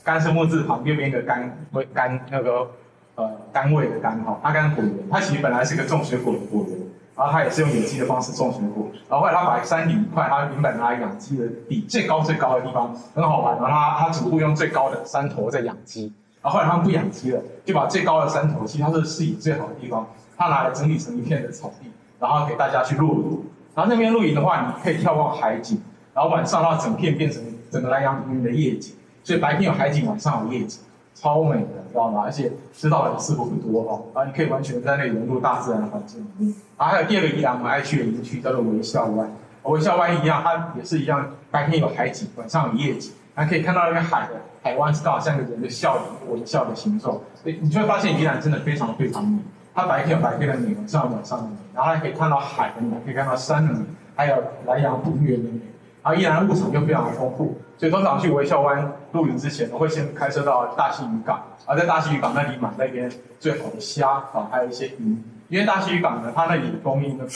甘是木字旁边边的甘，甘那个。呃，甘味的甘哈，阿甘果园，它其实本来是个种水果的果园，然后它也是用有机的方式种水果，然后后来他把山顶一块，他原本拿来养鸡的地，最高最高的地方很好玩，然后他他主户用最高的山头在养鸡，然后后来他们不养鸡了，就把最高的山头，其实它是视野最好的地方，他拿来整理成一片的草地，然后给大家去露营，然后那边露营的话，你可以眺望海景，然后晚上让整片变成整个莱阳平原的夜景，所以白天有海景，晚上有夜景。超美的，知道吗？而且知道的人似乎不多哦。然后你可以完全在那里融入大自然的环境里面。然后还有第二个宜兰我们爱去的营区叫做微笑湾，微笑湾一样，它也是一样，白天有海景，晚上有夜景，还可以看到那个海的海湾，刚好像一个人的笑容，微笑的形状。所以你就会发现宜兰真的非常非常美。它白天有白天的美，晚上有晚上的美，然后还可以看到海的美，可以看到山的美，还有兰阳平原的美。然后宜兰物产又非常的丰富，所以通常去微笑湾露营之前，我会先开车到大溪渔港，而在大溪渔港那里买那边最好的虾啊，还有一些鱼，因为大溪渔港呢，它那里供应那个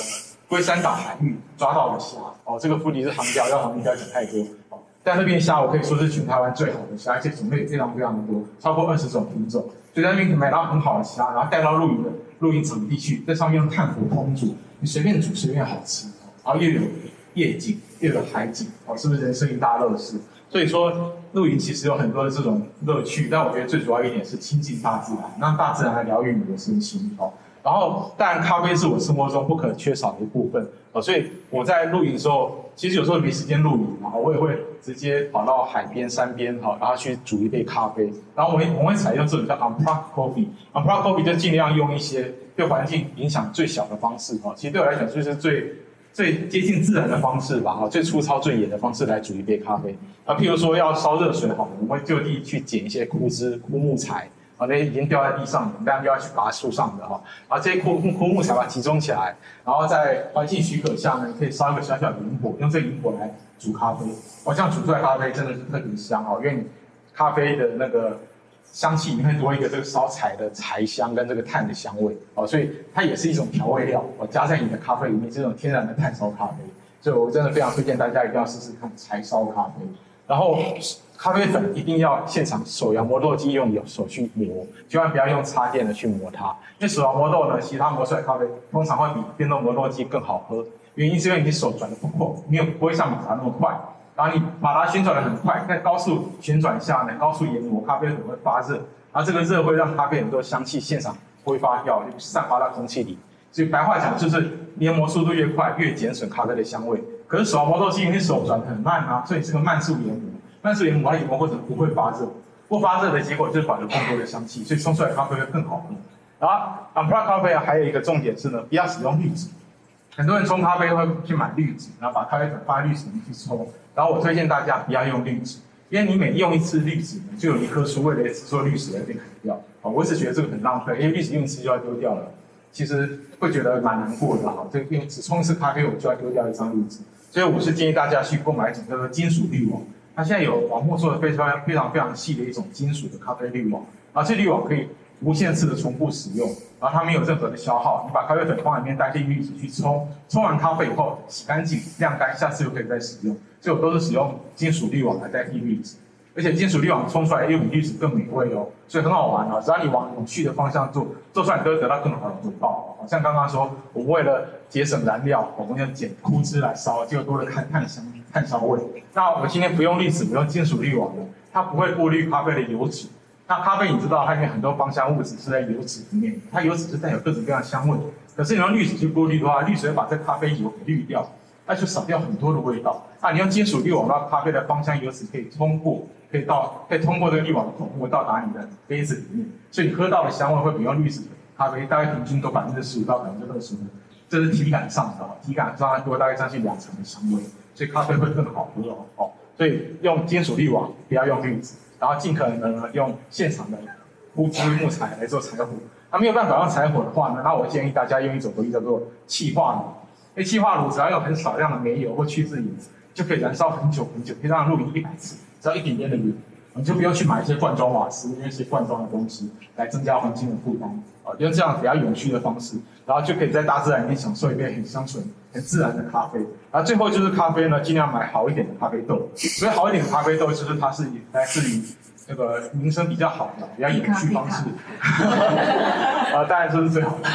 龟山岛海域抓到的虾哦，这个 Foodie 是行家，要行家讲太多哦。但那边虾我可以说是全台湾最好的虾，而且种类非常非常的多，超过二十种品种。所以在那边买到很好的虾，然后带到露营的露营场地去，在上面用炭火烹煮，你随便煮随便好吃，然后又有夜景又有海景，哦，是不是人生一大乐事？所以说露营其实有很多的这种乐趣，但我觉得最主要一点是亲近大自然，让大自然来疗愈你的身心，哦。然后，当然，咖啡是我生活中不可缺少的一部分哦，所以我在露营的时候，其实有时候没时间露营，然后我也会直接跑到海边、山边，哈，然后去煮一杯咖啡。然后我会我会采用这种叫 unplugged coffee，unplugged coffee 就尽量用一些对环境影响最小的方式，哈，其实对我来讲就是最最接近自然的方式吧，哈，最粗糙、最野的方式来煮一杯咖啡。啊，譬如说要烧热水，好，我们会就地去捡一些枯枝、枯木材。啊，那些已经掉在地上了，我们大家就要去拔树上的哈。把这些枯枯木材把它集中起来，然后在环境许可下呢，可以烧一个小小的萤火，用这萤火来煮咖啡。哦，这样煮出来咖啡真的是特别香哦，因为咖啡的那个香气，你会多一个这个烧柴的柴香跟这个炭的香味哦，所以它也是一种调味料哦，加在你的咖啡里面，这种天然的炭烧咖啡，所以我真的非常推荐大家一定要试试看柴烧咖啡，然后。咖啡粉一定要现场手摇磨豆机用手去磨，千万不要用插电的去磨它。因为手摇磨豆呢，其他磨出来咖啡通常会比电动磨豆机更好喝。原因是因为你手转的不够，没有不会像马达那么快。然后你马达旋转的很快，在高速旋转下呢，高速研磨咖啡粉会发热，然后这个热会让咖啡很多香气现场挥发掉，就散发到空气里。所以白话讲就是研磨速度越快，越减损咖啡的香味。可是手磨豆机因为手转很慢啊，所以是个慢速研磨。慢速研磨以后或者不会发热，不发热的结果就是保留更多的香气，所以冲出来咖啡会更好喝。然后 unplugged 咖啡还有一个重点是呢，不要使用滤纸。很多人冲咖啡会去买滤纸，然后把咖啡粉放在滤纸里去冲。然后我推荐大家不要用滤纸，因为你每用一次滤纸，就有一棵树为了做滤纸而被砍掉。啊，我是觉得这个很浪费，因为滤纸用一次就要丢掉了，其实会觉得蛮难过的哈。这个用只冲一次咖啡，我就要丢掉一张滤纸，所以我是建议大家去购买一种叫做金属滤网。它现在有网墨做的非常非常非常细的一种金属的咖啡滤网，啊这滤网可以无限次的重复使用，然后它没有任何的消耗。你把咖啡粉放里面，代替滤纸去冲，冲完咖啡以后洗干净晾干，下次又可以再使用。所以我都是使用金属滤网来代替滤纸，而且金属滤网冲出来又比滤纸更美味哦，所以很好玩哦！只要你往有趣的方向做，做出来都会得到更好的回报。像刚刚说，我们为了节省燃料，我们要捡枯枝来烧，结果多了碳碳香。碳烧味。那我今天不用滤纸，不用金属滤网的，它不会过滤咖啡的油脂。那咖啡你知道，它里面很多芳香物质是在油脂里面，它油脂是带有各种各样香味。可是你用滤纸去过滤的话，滤纸会把这咖啡油给滤掉，那就少掉很多的味道。那你用金属滤网，让咖啡的芳香油脂可以通过，可以到，可以通过这个滤网的孔，会到达你的杯子里面，所以你喝到的香味会比用滤纸咖啡大概平均都百分之十五到百分之二十五。这是体感上的，体感上多大概将近两成的香味。所以咖啡会更好喝，哦，所以用金属滤网，不要用滤纸，然后尽可能呢用现场的枯枝木材来做柴火。那没有办法用柴火的话呢，那我建议大家用一种东西叫做气化炉。因为气化炉只要有很少量的煤油或去渍油，就可以燃烧很久很久，可以让它露营一百次，只要一点点的油，你就不用去买一些罐装瓦斯，因为是罐装的东西来增加环境的负担。啊，用这样比较永续的方式，然后就可以在大自然里面享受一杯很香醇、很自然的咖啡。然后最后就是咖啡呢，尽量买好一点的咖啡豆。所以好一点的咖啡豆，就是它是来自于那个名声比较好的、比较永续方式。啊，当然这是最好的。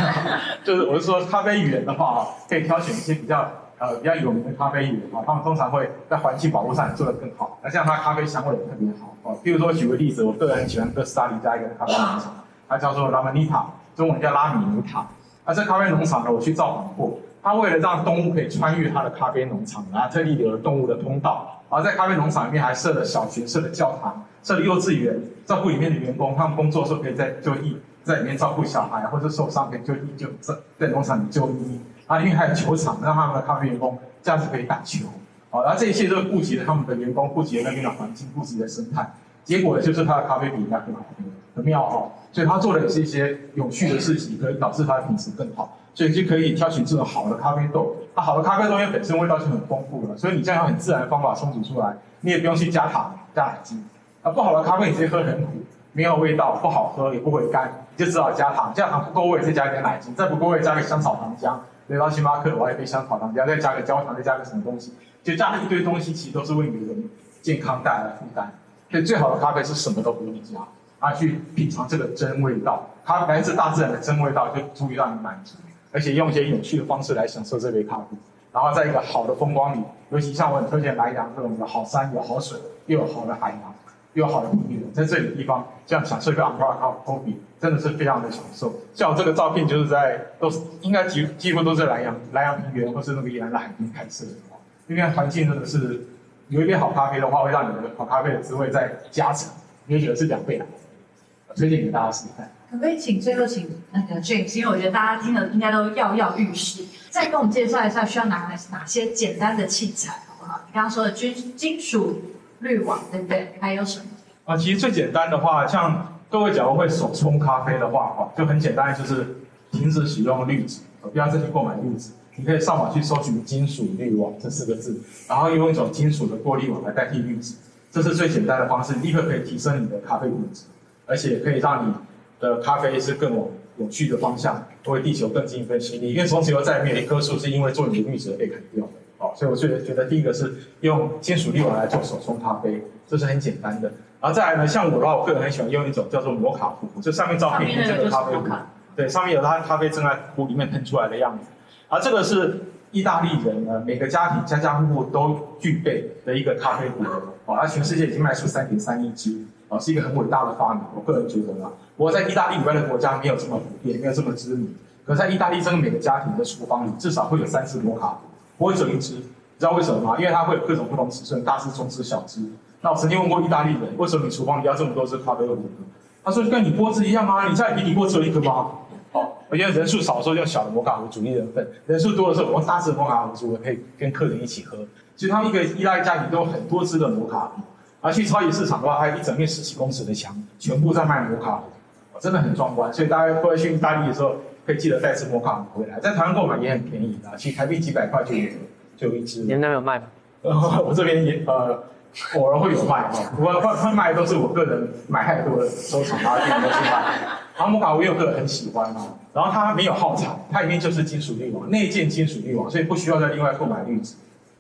就是我是说，咖啡园的话，可以挑选一些比较呃比较有名的咖啡园啊，他们通常会在环境保护上做得更好。那这样它咖啡香味也特别好。啊，比如说举个例子，我个人很喜欢哥斯达黎加一个咖啡农场，它叫做拉曼尼塔。中文叫拉米尼塔，而这咖啡农场呢，我去造访过。他为了让动物可以穿越他的咖啡农场，然后特地留了动物的通道。而在咖啡农场里面还设了小学、设了教堂、设了幼稚园，照顾里面的员工。他们工作的时候可以在就医，在里面照顾小孩，或者受伤可以就医，就在在农场里就医。啊，里面还有球场，让他们的咖啡员工这样子可以打球。好，然后这一切都是顾及了他们的员工，顾及了那边的环境，顾及了生态。结果就是他的咖啡比人家更好喝。很妙哦，所以他做的也是一些有趣的事情，可以导致它的品质更好，所以就可以挑选这种好的咖啡豆。它好的咖啡豆因为本身味道就很丰富了，所以你这样用很自然的方法冲煮出来，你也不用去加糖、加奶精。啊，不好的咖啡你直接喝很苦，没有味道，不好喝也不会干，你就只好加糖，加糖不够味再加一点奶精，再不够味加个香草糖浆。来到星巴克我要一杯香草糖浆，再加个焦糖，再加个什么东西，就加了一堆东西，其实都是为你的健康带来负担。所以最好的咖啡是什么都不用加，他，去品尝这个真味道，它来自大自然的真味道就足以让你满足，而且用一些有趣的方式来享受这杯咖啡。然后在一个好的风光里，尤其像我很推荐南阳这种有好山有好水又有好的海洋又有好的平原，在这里地方这样享受一个 Umbrella Coffee 真的是非常的享受。像我这个照片就是在都是应该几几乎都是兰阳南阳平原或是那个宜兰的海边拍摄的，因为环境真的是有一杯好咖啡的话，会让你的好咖啡的滋味再加成，你会觉得是两倍的。推荐给大家试试看。可不可以请最后请那个 James，因为我觉得大家听了应该都跃跃欲试，再跟我们介绍一下需要拿哪哪些简单的器材，好不好？你刚刚说的金金属滤网，对不对？还有什么？啊，其实最简单的话，像各位假如会手冲咖啡的话，哈，就很简单，就是停止使用滤纸，不要再去购买滤纸。你可以上网去搜寻“金属滤网”这四个字，然后用一种金属的过滤网来代替滤纸，这是最简单的方式，立刻可以提升你的咖啡品质，而且可以让你的咖啡是更往有趣的方向，为地球更尽一份心力。因为从此以后再也没有一棵树是因为做你的绿植被砍掉的。哦，所以我觉得觉得第一个是用金属滤网来做手冲咖啡，这是很简单的。然后再来呢，像我的话，我个人很喜欢用一种叫做摩卡壶，就上面照片这个咖啡壶，对，上面有它咖啡正在壶里面喷出来的样子。而这个是意大利人呢，每个家庭家家户户都具备的一个咖啡壶，哦，而全世界已经卖出三点三亿只。啊，是一个很伟大的发明，我个人觉得啦。不过在意大利以外的国家没有这么普遍，没有这么知名。可在意大利，这个每个家庭的厨房里至少会有三只摩卡壶，不会只有一只。你知道为什么吗？因为它会有各种不同尺寸，大只、中只、小只。那我曾经问过意大利人，为什么你厨房里要这么多只咖啡壶？他说跟你锅子一样啊，你家里平底锅只有一个吗？哦，我觉得人数少的时候用小的摩卡壶煮一人份，人数多的时候我用大只摩卡壶煮，我可以跟客人一起喝。其实他们一个意大利家里都有很多只的摩卡壶。而去超级市场的话，还有一整面十几公尺的墙，全部在卖摩卡壶，真的很壮观。所以大家过来去意大利的时候，可以记得带支摩卡壶回来。在台湾购买也很便宜的，其实台币几百块就有，就有一支。你们那边有卖吗？呃，我这边也呃，偶尔会有卖哈。不过会会卖都是我个人买太多的收藏，然后店都去卖。然后摩卡壶我有个人很喜欢嘛，然后它没有耗材，它里面就是金属滤网，内建金属滤网，所以不需要再另外购买滤纸。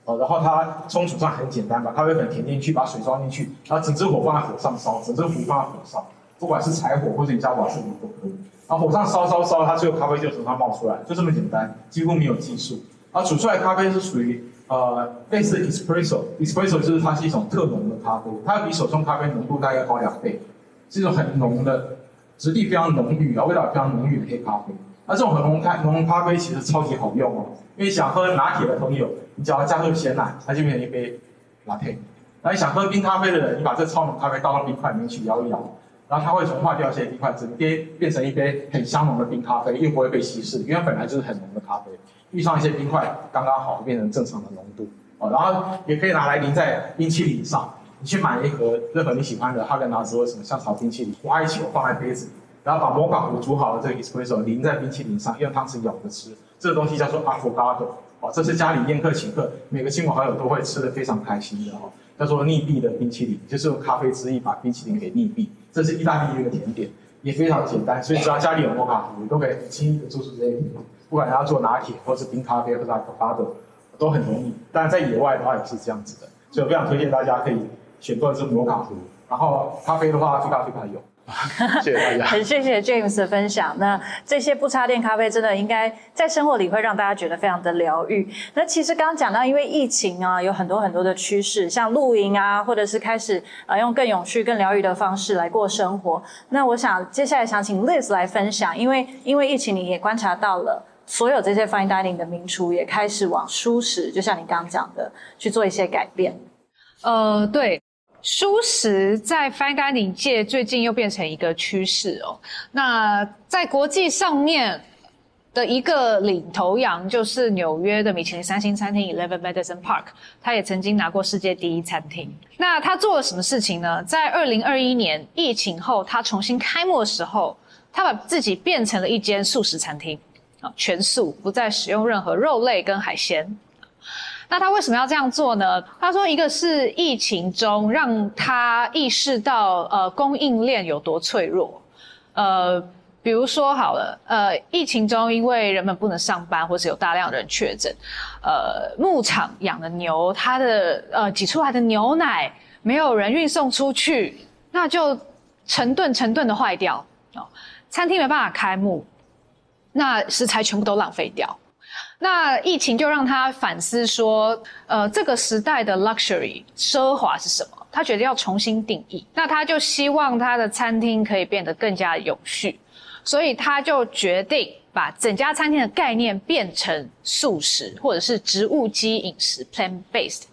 哦，然后它冲煮上很简单，把咖啡粉填进去，把水装进去，然后整只火放在火上烧，整只壶放在火上，不管是柴火或者你加瓦斯炉都可以。然后火上烧烧烧，它最后咖啡就从它冒出来，就这么简单，几乎没有技术。然后煮出来咖啡是属于呃类似 espresso，espresso 就是它是一种特浓的咖啡，它比手冲咖啡浓度大概高两倍，是一种很浓的，质地非常浓郁，然后味道非常浓郁的黑咖啡。那这种很浓咖浓咖啡其实超级好用哦，因为想喝拿铁的朋友，你只要加入鲜奶，它就变成一杯拿铁。那你想喝冰咖啡的人，你把这超浓咖啡倒到冰块里面去摇一摇，然后它会融化掉一些冰块，直接变成一杯很香浓的冰咖啡，又不会被稀释，因为本来就是很浓的咖啡，遇上一些冰块刚刚好，变成正常的浓度哦。然后也可以拿来淋在冰淇淋上，你去买一盒任何你喜欢的哈根达斯或什么香草冰淇淋，挖一球放在杯子里。然后把摩卡壶煮好的这个 espresso 淋在冰淇淋上，用汤匙舀着吃。这个东西叫做 affogato，哦，这是家里宴客请客，每个亲朋好友都会吃得非常开心的哦。叫做溺毙的冰淇淋，就是用咖啡汁液把冰淇淋给溺毙。这是意大利的一个甜点，也非常简单，所以只要家里有摩卡壶，都可以很轻易的做出这些甜点。不管你要做拿铁，或是冰咖啡，或者 affogato，都很容易。当然在野外的话也是这样子的，所以我非常推荐大家可以选购一支摩卡壶。然后咖啡的话，非咖啡咖有。谢谢大家，很谢谢 James 的分享。那这些不插电咖啡真的应该在生活里会让大家觉得非常的疗愈。那其实刚刚讲到，因为疫情啊，有很多很多的趋势，像露营啊，或者是开始呃用更永续、更疗愈的方式来过生活。那我想接下来想请 Liz 来分享，因为因为疫情，你也观察到了所有这些 Fine Dining 的名厨也开始往舒适，就像你刚刚讲的去做一些改变。呃，对。蔬食在 Fine Dining 界最近又变成一个趋势哦。那在国际上面的一个领头羊就是纽约的米其林三星餐厅 Eleven Madison Park，他也曾经拿过世界第一餐厅。那他做了什么事情呢？在二零二一年疫情后，他重新开幕的时候，他把自己变成了一间素食餐厅，啊，全素，不再使用任何肉类跟海鲜。那他为什么要这样做呢？他说，一个是疫情中让他意识到，呃，供应链有多脆弱。呃，比如说好了，呃，疫情中因为人们不能上班，或是有大量人确诊，呃，牧场养的牛，它的呃挤出来的牛奶没有人运送出去，那就成吨成吨的坏掉哦，餐厅没办法开幕，那食材全部都浪费掉。那疫情就让他反思说，呃，这个时代的 luxury 奢华是什么？他觉得要重新定义。那他就希望他的餐厅可以变得更加有序，所以他就决定把整家餐厅的概念变成素食或者是植物基饮食 （plant based）。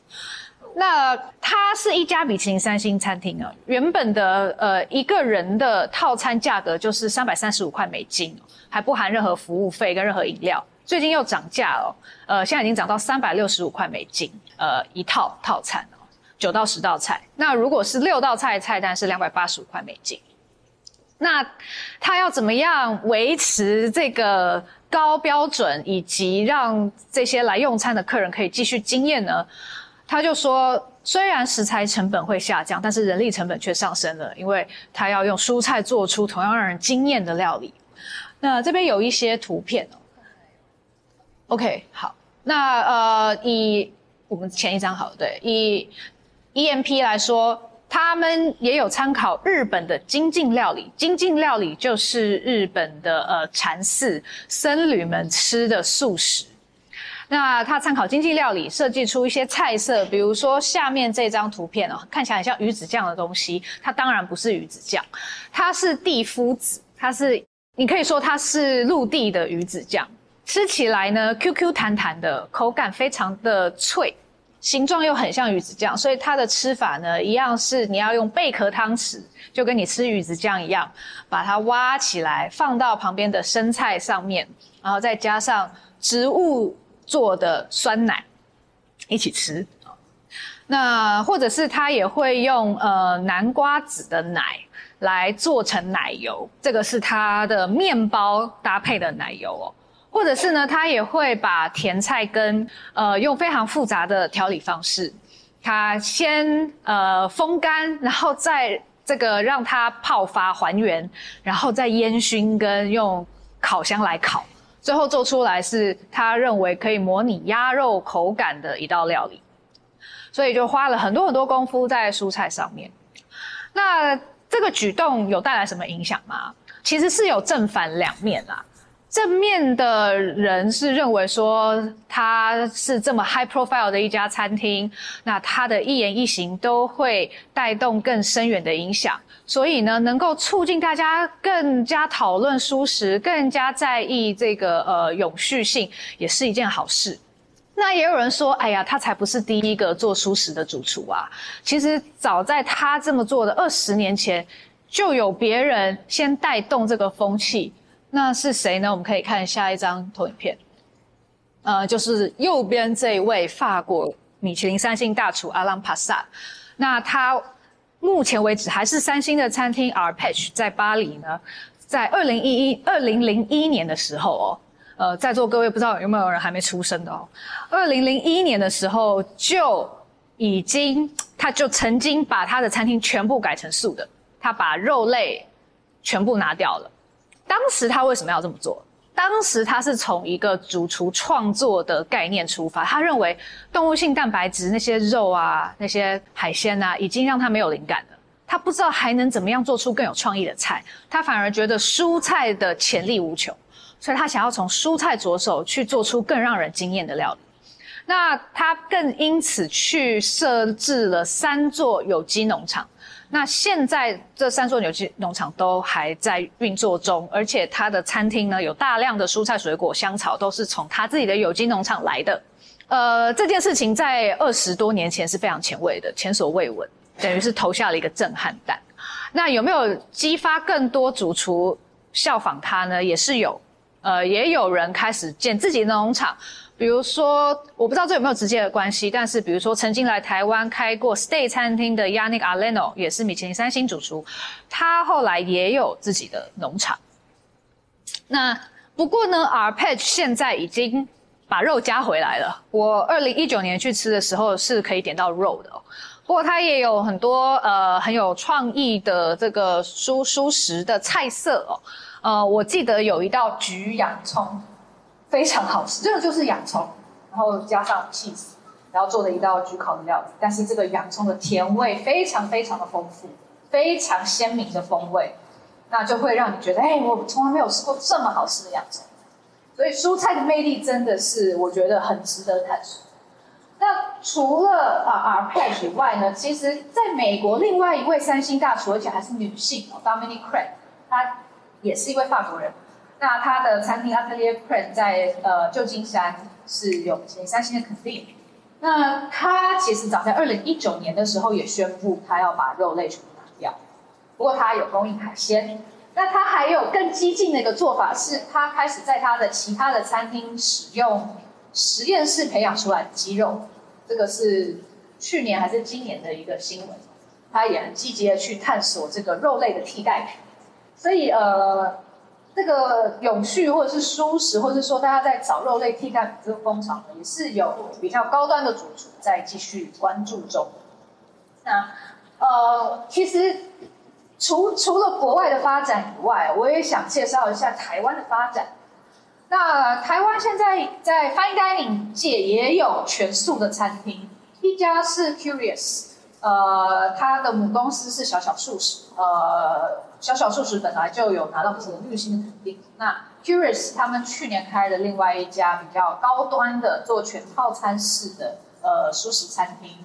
那它是一家米其林三星餐厅啊，原本的呃一个人的套餐价格就是三百三十五块美金，还不含任何服务费跟任何饮料。最近又涨价了，呃，现在已经涨到三百六十五块美金，呃，一套套餐哦，九到十道菜。那如果是六道菜菜单是两百八十五块美金。那他要怎么样维持这个高标准，以及让这些来用餐的客人可以继续经验呢？他就说，虽然食材成本会下降，但是人力成本却上升了，因为他要用蔬菜做出同样让人惊艳的料理。那这边有一些图片哦。OK，好，那呃，以我们前一张好，对，以 EMP 来说，他们也有参考日本的精进料理。精进料理就是日本的呃禅寺僧侣们吃的素食。那他参考精进料理，设计出一些菜色，比如说下面这张图片哦，看起来很像鱼子酱的东西，它当然不是鱼子酱，它是地夫子，它是你可以说它是陆地的鱼子酱。吃起来呢，Q Q 弹弹的，口感非常的脆，形状又很像鱼子酱，所以它的吃法呢，一样是你要用贝壳汤匙，就跟你吃鱼子酱一样，把它挖起来放到旁边的生菜上面，然后再加上植物做的酸奶一起吃。那或者是它也会用呃南瓜籽的奶来做成奶油，这个是它的面包搭配的奶油哦。或者是呢，他也会把甜菜根，呃，用非常复杂的调理方式，他先呃风干，然后再这个让它泡发还原，然后再烟熏跟用烤箱来烤，最后做出来是他认为可以模拟鸭肉口感的一道料理，所以就花了很多很多功夫在蔬菜上面。那这个举动有带来什么影响吗？其实是有正反两面啦。正面的人是认为说，他是这么 high profile 的一家餐厅，那他的一言一行都会带动更深远的影响，所以呢，能够促进大家更加讨论蔬食，更加在意这个呃永续性，也是一件好事。那也有人说，哎呀，他才不是第一个做蔬食的主厨啊！其实早在他这么做的二十年前，就有别人先带动这个风气。那是谁呢？我们可以看下一张投影片，呃，就是右边这位法国米其林三星大厨阿朗帕萨。那他目前为止还是三星的餐厅 Arpege 在巴黎呢，在二零一一二零零一年的时候哦，呃，在座各位不知道有没有人还没出生的哦，二零零一年的时候就已经，他就曾经把他的餐厅全部改成素的，他把肉类全部拿掉了。当时他为什么要这么做？当时他是从一个主厨创作的概念出发，他认为动物性蛋白质那些肉啊、那些海鲜啊，已经让他没有灵感了。他不知道还能怎么样做出更有创意的菜，他反而觉得蔬菜的潜力无穷，所以他想要从蔬菜着手去做出更让人惊艳的料理。那他更因此去设置了三座有机农场。那现在这三座有机农场都还在运作中，而且他的餐厅呢，有大量的蔬菜、水果、香草都是从他自己的有机农场来的。呃，这件事情在二十多年前是非常前卫的，前所未闻，等于是投下了一个震撼弹。那有没有激发更多主厨效仿他呢？也是有，呃，也有人开始建自己的农场。比如说，我不知道这有没有直接的关系，但是比如说曾经来台湾开过 Stay 餐厅的 Yannick Aleno 也是米其林三星主厨，他后来也有自己的农场。那不过呢，Arpege 现在已经把肉加回来了。我二零一九年去吃的时候是可以点到肉的哦。不过它也有很多呃很有创意的这个蔬蔬食的菜色哦。呃，我记得有一道焗洋葱。非常好吃，这个就是洋葱，然后加上 cheese，然后做的一道焗烤的料理。但是这个洋葱的甜味非常非常的丰富，非常鲜明的风味，那就会让你觉得，哎，我从来没有吃过这么好吃的洋葱。所以蔬菜的魅力真的是我觉得很值得探索。那除了啊 Arpege 以外呢，其实在美国另外一位三星大厨，而且还是女性哦、，Dominic Crenn，她也是一位法国人。那他的餐厅 Atelier Crenn 在呃旧金山是有前三星的肯定。那他其实早在二零一九年的时候也宣布，他要把肉类全部拿掉。不过他有供应海鲜。那他还有更激进的一个做法，是他开始在他的其他的餐厅使用实验室培养出来的鸡肉。这个是去年还是今年的一个新闻，他也很积极的去探索这个肉类的替代品，所以呃，这个永续或者是蔬食，或者是说大家在找肉类替代品这个风潮呢，也是有比较高端的主厨在继续关注中。那呃，其实除除了国外的发展以外，我也想介绍一下台湾的发展。那台湾现在在 Fine Dining 界也有全素的餐厅，一家是 Curious，呃，它的母公司是小小素食，呃，小小素食本来就有拿到这个绿星的肯定。那 Curious 他们去年开的另外一家比较高端的做全套餐式的呃素食餐厅。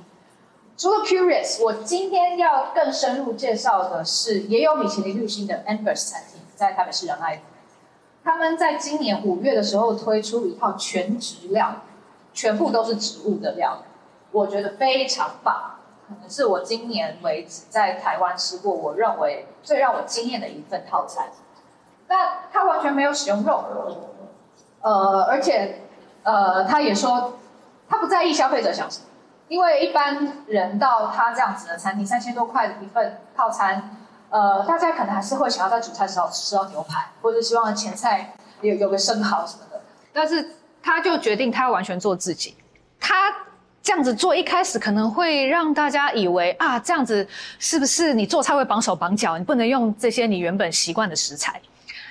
除了 Curious，我今天要更深入介绍的是也有米其林绿星的 Angus 餐厅，在台北市仁爱。他们在今年五月的时候推出一套全植料，全部都是植物的料，我觉得非常棒，可能是我今年为止在台湾吃过我认为最让我惊艳的一份套餐。那他完全没有使用肉，呃，而且呃，他也说他不在意消费者想什么，因为一般人到他这样子的餐厅，三千多块的一份套餐。呃，大家可能还是会想要在主菜时候吃到牛排，或者希望前菜有有个生蚝什么的。但是他就决定他完全做自己。他这样子做一开始可能会让大家以为啊，这样子是不是你做菜会绑手绑脚？你不能用这些你原本习惯的食材。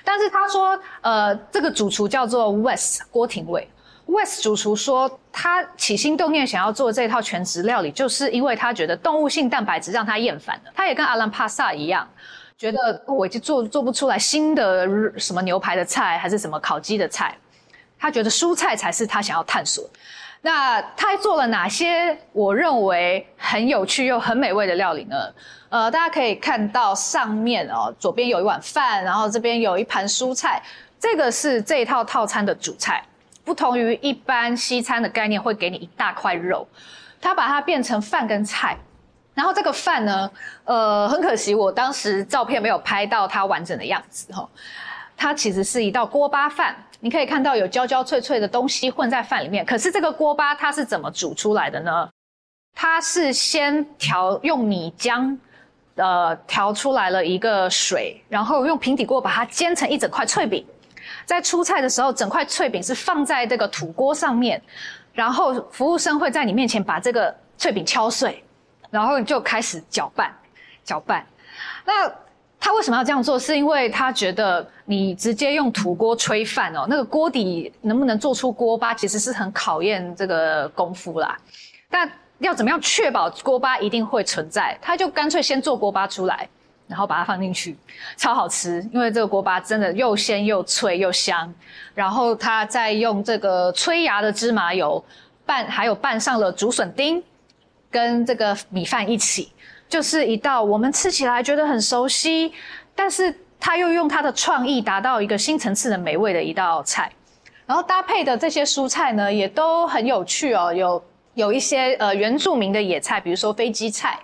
但是他说，呃，这个主厨叫做 West 郭廷伟。，West 主厨说，他起心动念想要做这套全植料理，就是因为他觉得动物性蛋白质让他厌烦了。他也跟阿兰帕萨一样，觉得我已经做做不出来新的什么牛排的菜，还是什么烤鸡的菜。他觉得蔬菜才是他想要探索。那他做了哪些我认为很有趣又很美味的料理呢？呃，大家可以看到上面哦，左边有一碗饭，然后这边有一盘蔬菜，这个是这一套套餐的主菜。不同于一般西餐的概念，会给你一大块肉，它把它变成饭跟菜，然后这个饭呢，呃，很可惜，我当时照片没有拍到它完整的样子哈。它其实是一道锅巴饭，你可以看到有焦焦脆脆的东西混在饭里面。可是这个锅巴它是怎么煮出来的呢？它是先调用米浆，呃，调出来了一个水，然后用平底锅把它煎成一整块脆饼。在出菜的时候，整块脆饼是放在这个土锅上面，然后服务生会在你面前把这个脆饼敲碎，然后你就开始搅拌，搅拌。那他为什么要这样做？是因为他觉得你直接用土锅炊饭哦，那个锅底能不能做出锅巴，其实是很考验这个功夫啦。但要怎么样确保锅巴一定会存在？他就干脆先做锅巴出来。然后把它放进去，超好吃，因为这个锅巴真的又鲜又脆又香。然后他再用这个催芽的芝麻油拌，还有拌上了竹笋丁，跟这个米饭一起，就是一道我们吃起来觉得很熟悉，但是他又用他的创意达到一个新层次的美味的一道菜。然后搭配的这些蔬菜呢，也都很有趣哦，有有一些呃原住民的野菜，比如说飞机菜。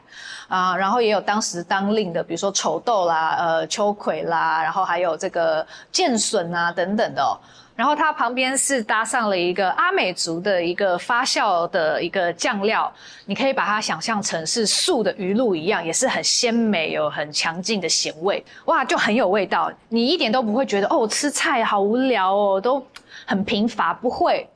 啊，然后也有当时当令的，比如说丑豆啦、呃秋葵啦，然后还有这个剑笋啊等等的哦。然后它旁边是搭上了一个阿美族的一个发酵的一个酱料，你可以把它想象成是素的鱼露一样，也是很鲜美有很强劲的咸味，哇，就很有味道。你一点都不会觉得哦，吃菜好无聊哦，都很贫乏，不会。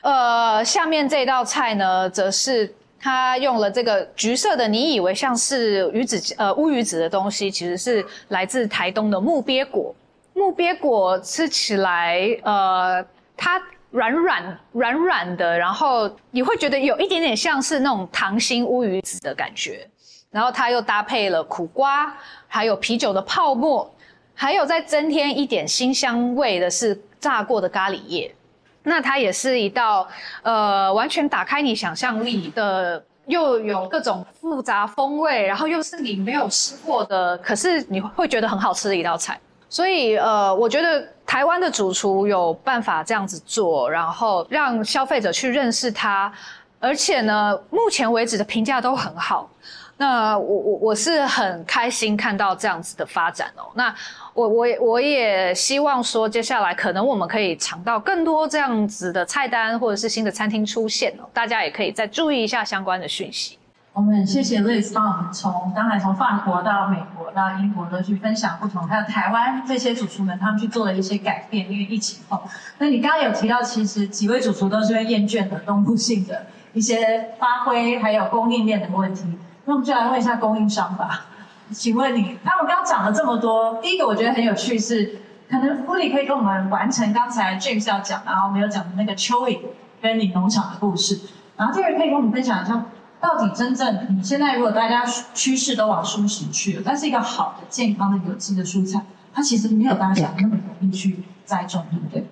呃，下面这道菜呢，则是。他用了这个橘色的，你以为像是鱼子呃乌鱼子的东西，其实是来自台东的木鳖果。木鳖果吃起来，呃，它软软软软的，然后你会觉得有一点点像是那种糖心乌鱼子的感觉。然后它又搭配了苦瓜，还有啤酒的泡沫，还有再增添一点辛香味的是炸过的咖喱叶。那它也是一道呃完全打开你想象力的，又有各种复杂风味，然后又是你没有吃过的，可是你会觉得很好吃的一道菜。所以呃，我觉得台湾的主厨有办法这样子做，然后让消费者去认识它，而且呢，目前为止的评价都很好。那我我我是很开心看到这样子的发展哦。那我我我也希望说，接下来可能我们可以尝到更多这样子的菜单，或者是新的餐厅出现哦。大家也可以再注意一下相关的讯息。我们谢谢 Liz 帮我们从刚才从法国到美国到英国都去分享不同，还有台湾这些主厨们他们去做了一些改变，因为疫情后。那你刚刚有提到，其实几位主厨都是会厌倦的动物性的一些发挥，还有供应链的问题。那我们就来问一下供应商吧，请问你，那我刚刚讲了这么多，第一个我觉得很有趣是，可能 Foodie 可以跟我们完成刚才 James 要讲，然后没有讲的那个蚯蚓跟你农场的故事，然后第二个可以跟我们分享一下，到底真正你现在如果大家趋势都往蔬食去了，但是一个好的、健康的、有机的蔬菜，它其实没有大家想那么容易去栽种，对不对？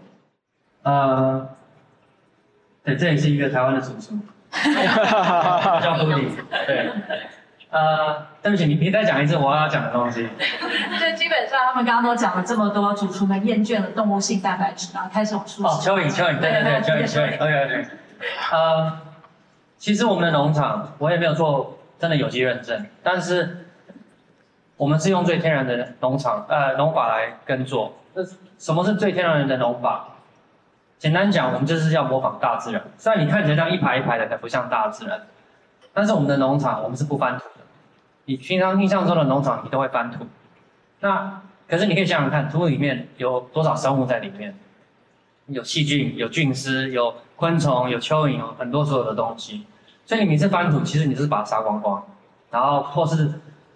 呃，对，这也是一个台湾的主厨。叫 Foodie 对，呃，对不起，你你再讲一次我要讲的东西。就基本上他们刚刚都讲了这么多，主厨们厌倦了动物性蛋白质，然后开始往蔬食。哦，蚯蚓，蚯蚓，对对对，蚯蚓，蚯蚓，OK OK。呃，其实我们的农场我也没有做真的有机认证，但是我们是用最天然的农场呃农法来耕作。那什么是最天然的农法？简单讲，我们就是要模仿大自然。虽然你看起来像一排一排的，可不像大自然，但是我们的农场，我们是不翻土的。你平常印象中的农场，你都会翻土。那可是你可以想想看，土里面有多少生物在里面？有细菌，有菌丝，有昆虫，有蚯蚓，有很多所有的东西。所以你每次翻土，其实你是把它杀光光。然后或是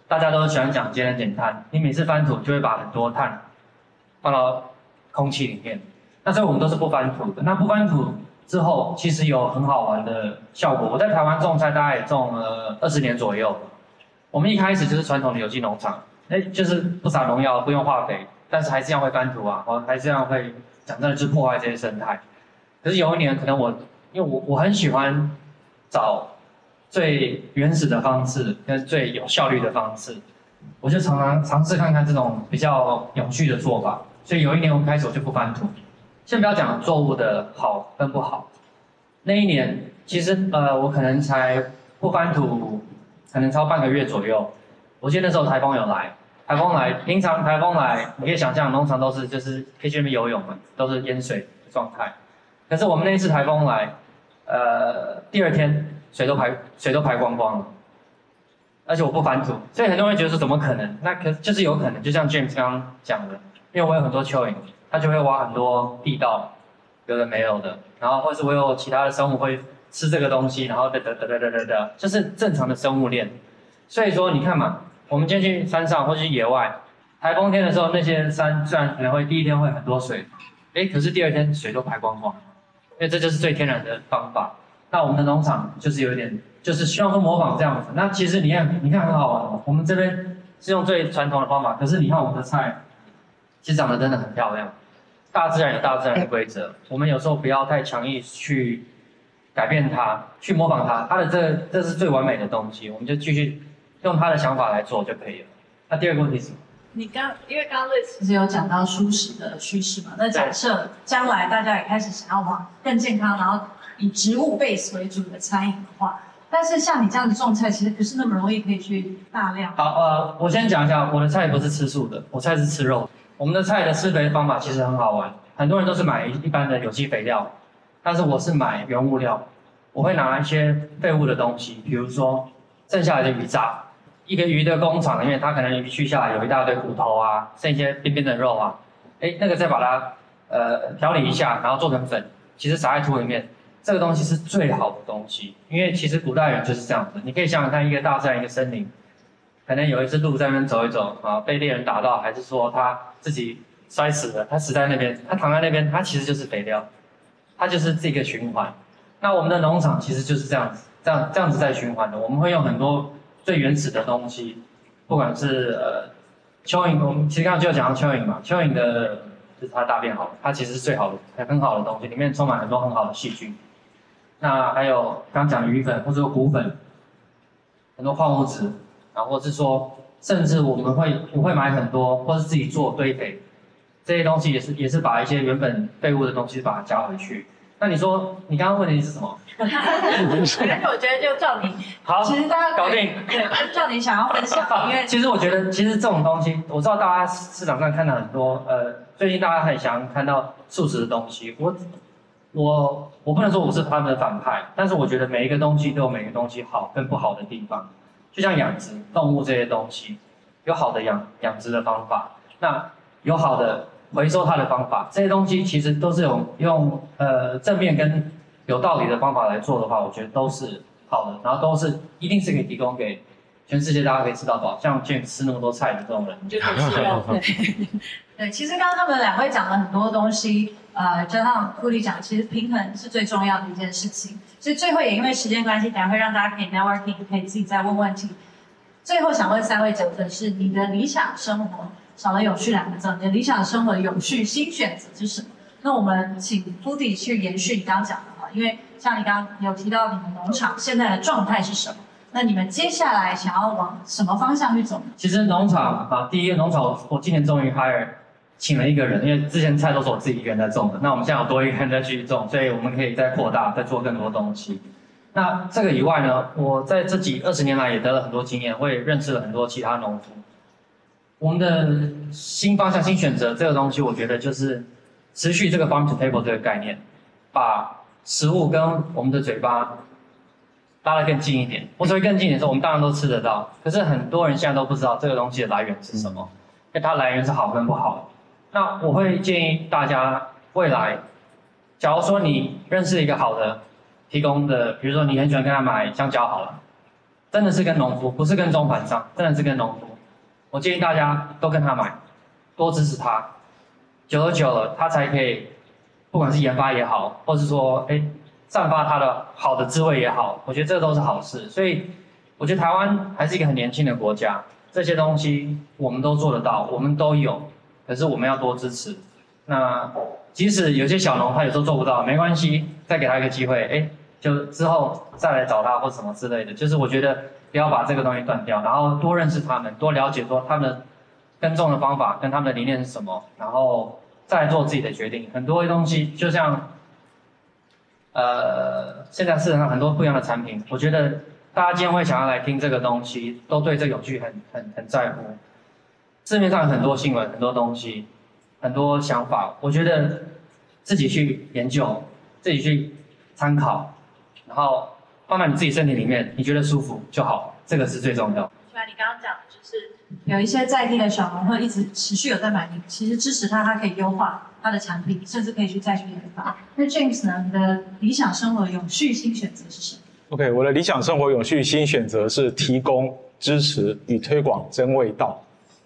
大家都喜欢讲节能减碳，你每次翻土就会把很多碳放到空气里面。那所以我们都是不翻土的。那不翻土之后，其实有很好玩的效果。我在台湾种菜大概也种了二十年左右。我们一开始就是传统的有机农场，哎，就是不撒农药，不用化肥，但是还是这样会翻土啊，我还是这样会讲真的去破坏这些生态。可是有一年，可能我因为我我很喜欢找最原始的方式跟最有效率的方式，我就常常尝试看看这种比较有趣的做法。所以有一年我开始我就不翻土。先不要讲作物的好跟不好，那一年其实呃我可能才不翻土，可能超半个月左右。我记得那时候台风有来，台风来，平常台风来你可以想象农场都是就是可以去那边游泳嘛，都是淹水的状态。可是我们那一次台风来，呃第二天水都排水都排光光了，而且我不翻土，所以很多人觉得说怎么可能？那可就是有可能，就像 James 刚刚讲的，因为我有很多蚯蚓。它就会挖很多地道，有的没有的，然后或是我有其他的生物会吃这个东西，然后哒哒哒哒哒哒哒，就是正常的生物链。所以说你看嘛，我们今天去山上或去野外，台风天的时候，那些山虽然可能会第一天会很多水，哎，可是第二天水都排光光，因为这就是最天然的方法。那我们的农场就是有点，就是希望说模仿这样子。那其实你看，你看很好玩，我们这边是用最传统的方法，可是你看我们的菜，其实长得真的很漂亮。大自然有大自然的规则，我们有时候不要太强硬去改变它，去模仿它。它的这这是最完美的东西，我们就继续用他的想法来做就可以了。那第二个问题是什么？你刚因为刚刚其实有讲到舒适的趋势嘛？那假设将来大家也开始想要往更健康，然后以植物 base 为主的餐饮的话，但是像你这样子种菜，其实不是那么容易可以去大量。好，呃，我先讲一下，我的菜不是吃素的，我菜是吃肉。我们的菜的施肥方法其实很好玩，很多人都是买一般的有机肥料，但是我是买原物料，我会拿一些废物的东西，比如说剩下来的鱼渣，一个鱼的工厂里面，它可能鱼去下来有一大堆骨头啊，剩一些边边的肉啊，哎，那个再把它呃调理一下，然后做成粉，其实撒在土里面，这个东西是最好的东西，因为其实古代人就是这样子，你可以想想看，一个大自然一个森林。可能有一只鹿在那边走一走啊，被猎人打到，还是说他自己摔死了？他死在那边，他躺在那边，他其实就是肥料。它就是这个循环。那我们的农场其实就是这样子，这样这样子在循环的。我们会用很多最原始的东西，不管是呃蚯蚓，我们其实刚刚就讲到蚯蚓嘛，蚯蚓的就是它大便好，它其实是最好的、很好的东西，里面充满很多很好的细菌。那还有刚讲的鱼粉或者说骨粉，很多矿物质，然后或是说，甚至我们会我会买很多，或是自己做堆肥，这些东西也是也是把一些原本废物的东西把它加回去。那你说你刚刚问题是什么？但是我觉得就照你，好，其实大家搞定，对，照你想要分享，因为其实我觉得其实这种东西，我知道大家市场上看到很多，呃，最近大家很想看到素食的东西，我。我我不能说我是他们的反派，但是我觉得每一个东西都有每个东西好跟不好的地方，就像养殖动物这些东西，有好的养养殖的方法，那有好的回收它的方法，这些东西其实都是用用呃正面跟有道理的方法来做的话，我觉得都是好的，然后都是一定是可以提供给全世界大家可以吃到饱，像 James 吃那么多菜的这种人，就可以吃到 对。对，其实刚刚他们两位讲了很多东西。呃，就像库里讲，其实平衡是最重要的一件事情。所以最后也因为时间关系，等下会让大家可以 networking，可以自己再问问题。最后想问三位讲者是：你的理想生活少了“永续”两个字，你的理想生活的永续新选择是什么？那我们请库里去延续你刚刚讲的话，因为像你刚刚有提到你们农场现在的状态是什么？那你们接下来想要往什么方向去走？其实农场啊，第一个农场，我今年终于 hire。请了一个人，因为之前菜都是我自己一个人在种的，那我们现在有多一个人在继续种，所以我们可以再扩大，再做更多东西。那这个以外呢，我在这几二十年来也得了很多经验，我也认识了很多其他农夫。我们的新方向、新选择这个东西，我觉得就是持续这个 farm to table 这个概念，把食物跟我们的嘴巴拉得更近一点。我所谓更近一点的时候，我们当然都吃得到，可是很多人现在都不知道这个东西的来源是什么，因为它来源是好跟不好。那我会建议大家未来，假如说你认识一个好的提供的，比如说你很喜欢跟他买香蕉好了，真的是跟农夫，不是跟中盘商，真的是跟农夫。我建议大家都跟他买，多支持他，久了久了，他才可以，不管是研发也好，或是说哎，散发他的好的滋味也好，我觉得这都是好事。所以我觉得台湾还是一个很年轻的国家，这些东西我们都做得到，我们都有。可是我们要多支持。那即使有些小农他有时候做不到，没关系，再给他一个机会，哎，就之后再来找他或什么之类的。就是我觉得不要把这个东西断掉，然后多认识他们，多了解说他们耕种的方法跟他们的理念是什么，然后再做自己的决定。很多东西就像，呃，现在市场上很多不一样的产品，我觉得大家今天会想要来听这个东西，都对这个永续很很很在乎。市面上很多新闻，很多东西，很多想法，我觉得自己去研究，自己去参考，然后放在你自己身体里面，你觉得舒服就好，这个是最重要。就像你刚刚讲的，就是有一些在地的小农会一直持续有在买，你其实支持他，他可以优化他的产品，甚至可以去再去研发。那 James 呢？你的理想生活永续新选择是什么？OK，我的理想生活永续新选择是提供、支持与推广真味道。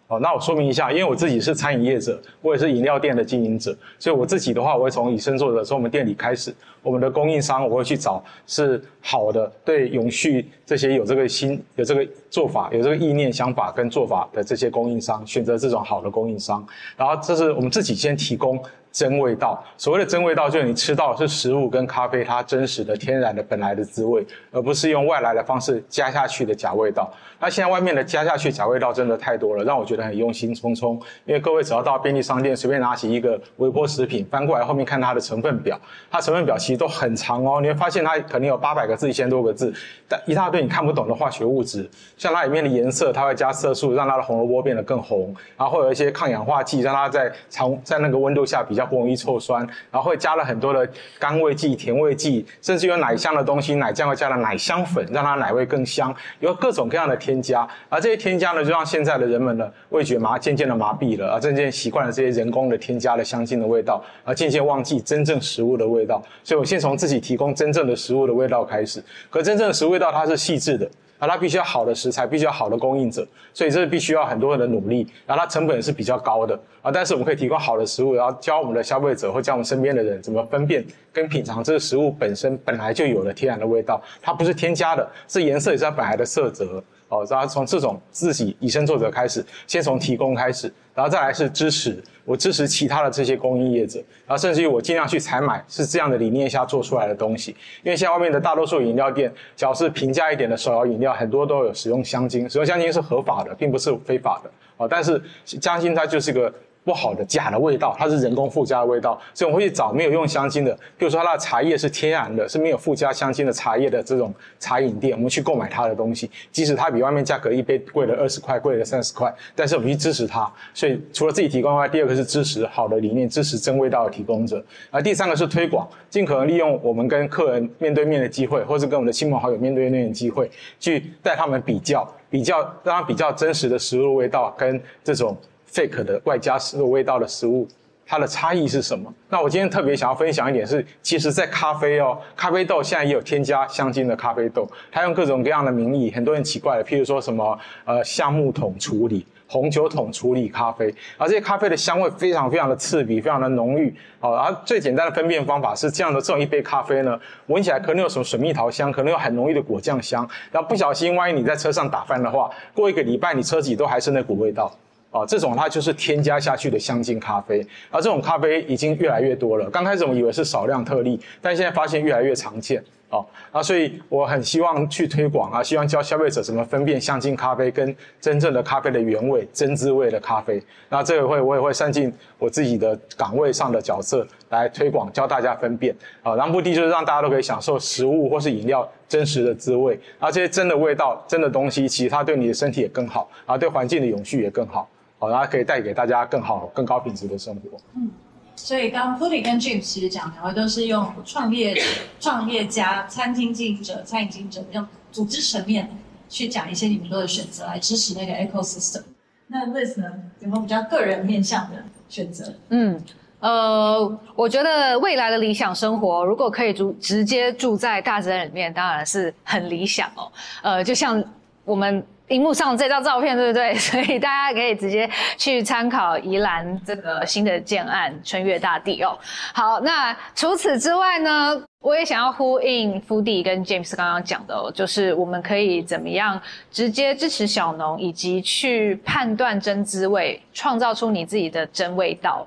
哦，那我说明一下，因为我自己是餐饮业者，我也是饮料店的经营者，所以我自己的话，我会从以身作则，从我们店里开始，我们的供应商我会去找是好的，对永续这些有这个心、有这个做法、有这个意念、想法跟做法的这些供应商，选择这种好的供应商，然后这是我们自己先提供。真味道，所谓的真味道，就是你吃到的是食物跟咖啡它真实的、天然的、本来的滋味，而不是用外来的方式加下去的假味道。那现在外面的加下去假味道真的太多了，让我觉得很忧心忡忡。因为各位只要到便利商店随便拿起一个微波食品，翻过来后面看它的成分表，它成分表其实都很长哦，你会发现它可能有八百个字、一千多个字，但一大堆你看不懂的化学物质，像它里面的颜色，它会加色素让它的红萝卜变得更红，然后会有一些抗氧化剂让它在常在那个温度下比较。不容易臭酸，然后会加了很多的甘味剂、甜味剂，甚至有奶香的东西，奶酱会加了奶香粉，让它奶味更香，有各种各样的添加。而这些添加呢，就让现在的人们的味觉麻渐渐的麻痹了，而渐渐习惯了这些人工的添加的香精的味道，而渐渐忘记真正食物的味道。所以我先从自己提供真正的食物的味道开始。可真正的食物味道它是细致的。啊，它必须要好的食材，必须要好的供应者，所以这是必须要很多人的努力，然后它成本是比较高的啊。但是我们可以提供好的食物，然后教我们的消费者或教我们身边的人怎么分辨跟品尝这个食物本身本来就有的天然的味道，它不是添加的，是颜色也是它本来的色泽。哦，然后从这种自己以身作则开始，先从提供开始，然后再来是支持，我支持其他的这些供应业者，然后甚至于我尽量去采买是这样的理念下做出来的东西。因为现在外面的大多数饮料店，只要是平价一点的手摇饮料，很多都有使用香精，使用香精是合法的，并不是非法的。啊，但是香精它就是个。不好的假的味道，它是人工附加的味道，所以我们会去找没有用香精的，比如说它的茶叶是天然的，是没有附加香精的茶叶的这种茶饮店，我们去购买它的东西，即使它比外面价格一杯贵了二十块，贵了三十块，但是我们去支持它。所以除了自己提供外，第二个是支持好的理念，支持真味道的提供者，而第三个是推广，尽可能利用我们跟客人面对面的机会，或是跟我们的亲朋好友面对面的机会，去带他们比较，比较让他比较真实的食物味道跟这种。Fake 的外加食物味道的食物，它的差异是什么？那我今天特别想要分享一点是，其实，在咖啡哦，咖啡豆现在也有添加香精的咖啡豆，它用各种各样的名义，很多人奇怪的，譬如说什么呃橡木桶处理、红酒桶处理咖啡，而这些咖啡的香味非常非常的刺鼻，非常的浓郁。好，然后最简单的分辨方法是这样的：这种一杯咖啡呢，闻起来可能有什么水蜜桃香，可能有很浓郁的果酱香，然后不小心，万一你在车上打翻的话，过一个礼拜你车子里都还是那股味道。啊，这种它就是添加下去的香精咖啡，而这种咖啡已经越来越多了。刚开始我们以为是少量特例，但现在发现越来越常见。哦，啊，所以我很希望去推广啊，希望教消费者怎么分辨香精咖啡跟真正的咖啡的原味、真滋味的咖啡。那这个会我也会善尽我自己的岗位上的角色来推广，教大家分辨。啊，然后目的就是让大家都可以享受食物或是饮料真实的滋味，而这些真的味道、真的东西，其实它对你的身体也更好，啊，对环境的永续也更好。好，然后可以带给大家更好、更高品质的生活。嗯，所以刚刚 Foodie 跟 James 其实讲两位都是用创业、创业家、餐厅经营者、餐饮经营者用组织层面去讲一些你们做的选择，来支持那个 ecosystem。那 Liz 呢，有没有比较个人面向的选择？嗯，呃，我觉得未来的理想生活，如果可以住直接住在大自然里面，当然是很理想哦。呃，就像我们。荧幕上这张照片，对不对？所以大家可以直接去参考宜兰这个新的建案春月大地哦。好，那除此之外呢，我也想要呼应傅弟跟 James 刚刚讲的哦，就是我们可以怎么样直接支持小农，以及去判断真滋味，创造出你自己的真味道。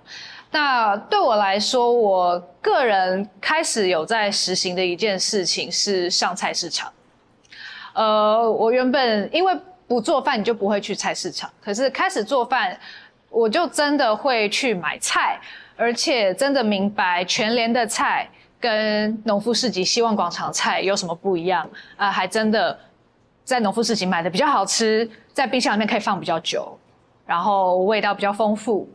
那对我来说，我个人开始有在实行的一件事情是上菜市场。呃，我原本因为不做饭，你就不会去菜市场。可是开始做饭，我就真的会去买菜，而且真的明白全联的菜跟农夫市集、希望广场菜有什么不一样啊、呃？还真的在农夫市集买的比较好吃，在冰箱里面可以放比较久，然后味道比较丰富。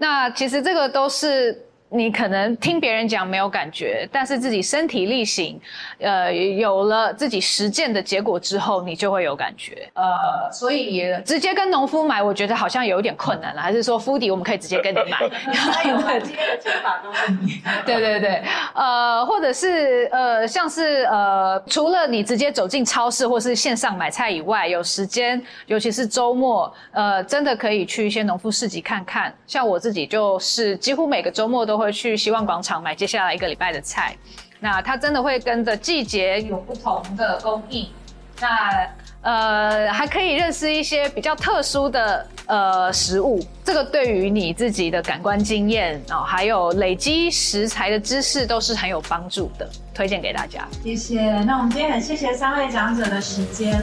那其实这个都是。你可能听别人讲没有感觉，但是自己身体力行，呃，有了自己实践的结果之后，你就会有感觉。呃，所以直接跟农夫买，我觉得好像有一点困难了。还是说，Foodie 我们可以直接跟你买？有今天的做法都是你。对对对，呃，或者是呃，像是呃，除了你直接走进超市或是线上买菜以外，有时间，尤其是周末，呃，真的可以去一些农夫市集看看。像我自己就是几乎每个周末都。会去希望广场买接下来一个礼拜的菜，那它真的会跟着季节有不同的供应，那呃还可以认识一些比较特殊的呃食物，这个对于你自己的感官经验哦，还有累积食材的知识都是很有帮助的，推荐给大家。谢谢，那我们今天很谢谢三位讲者的时间。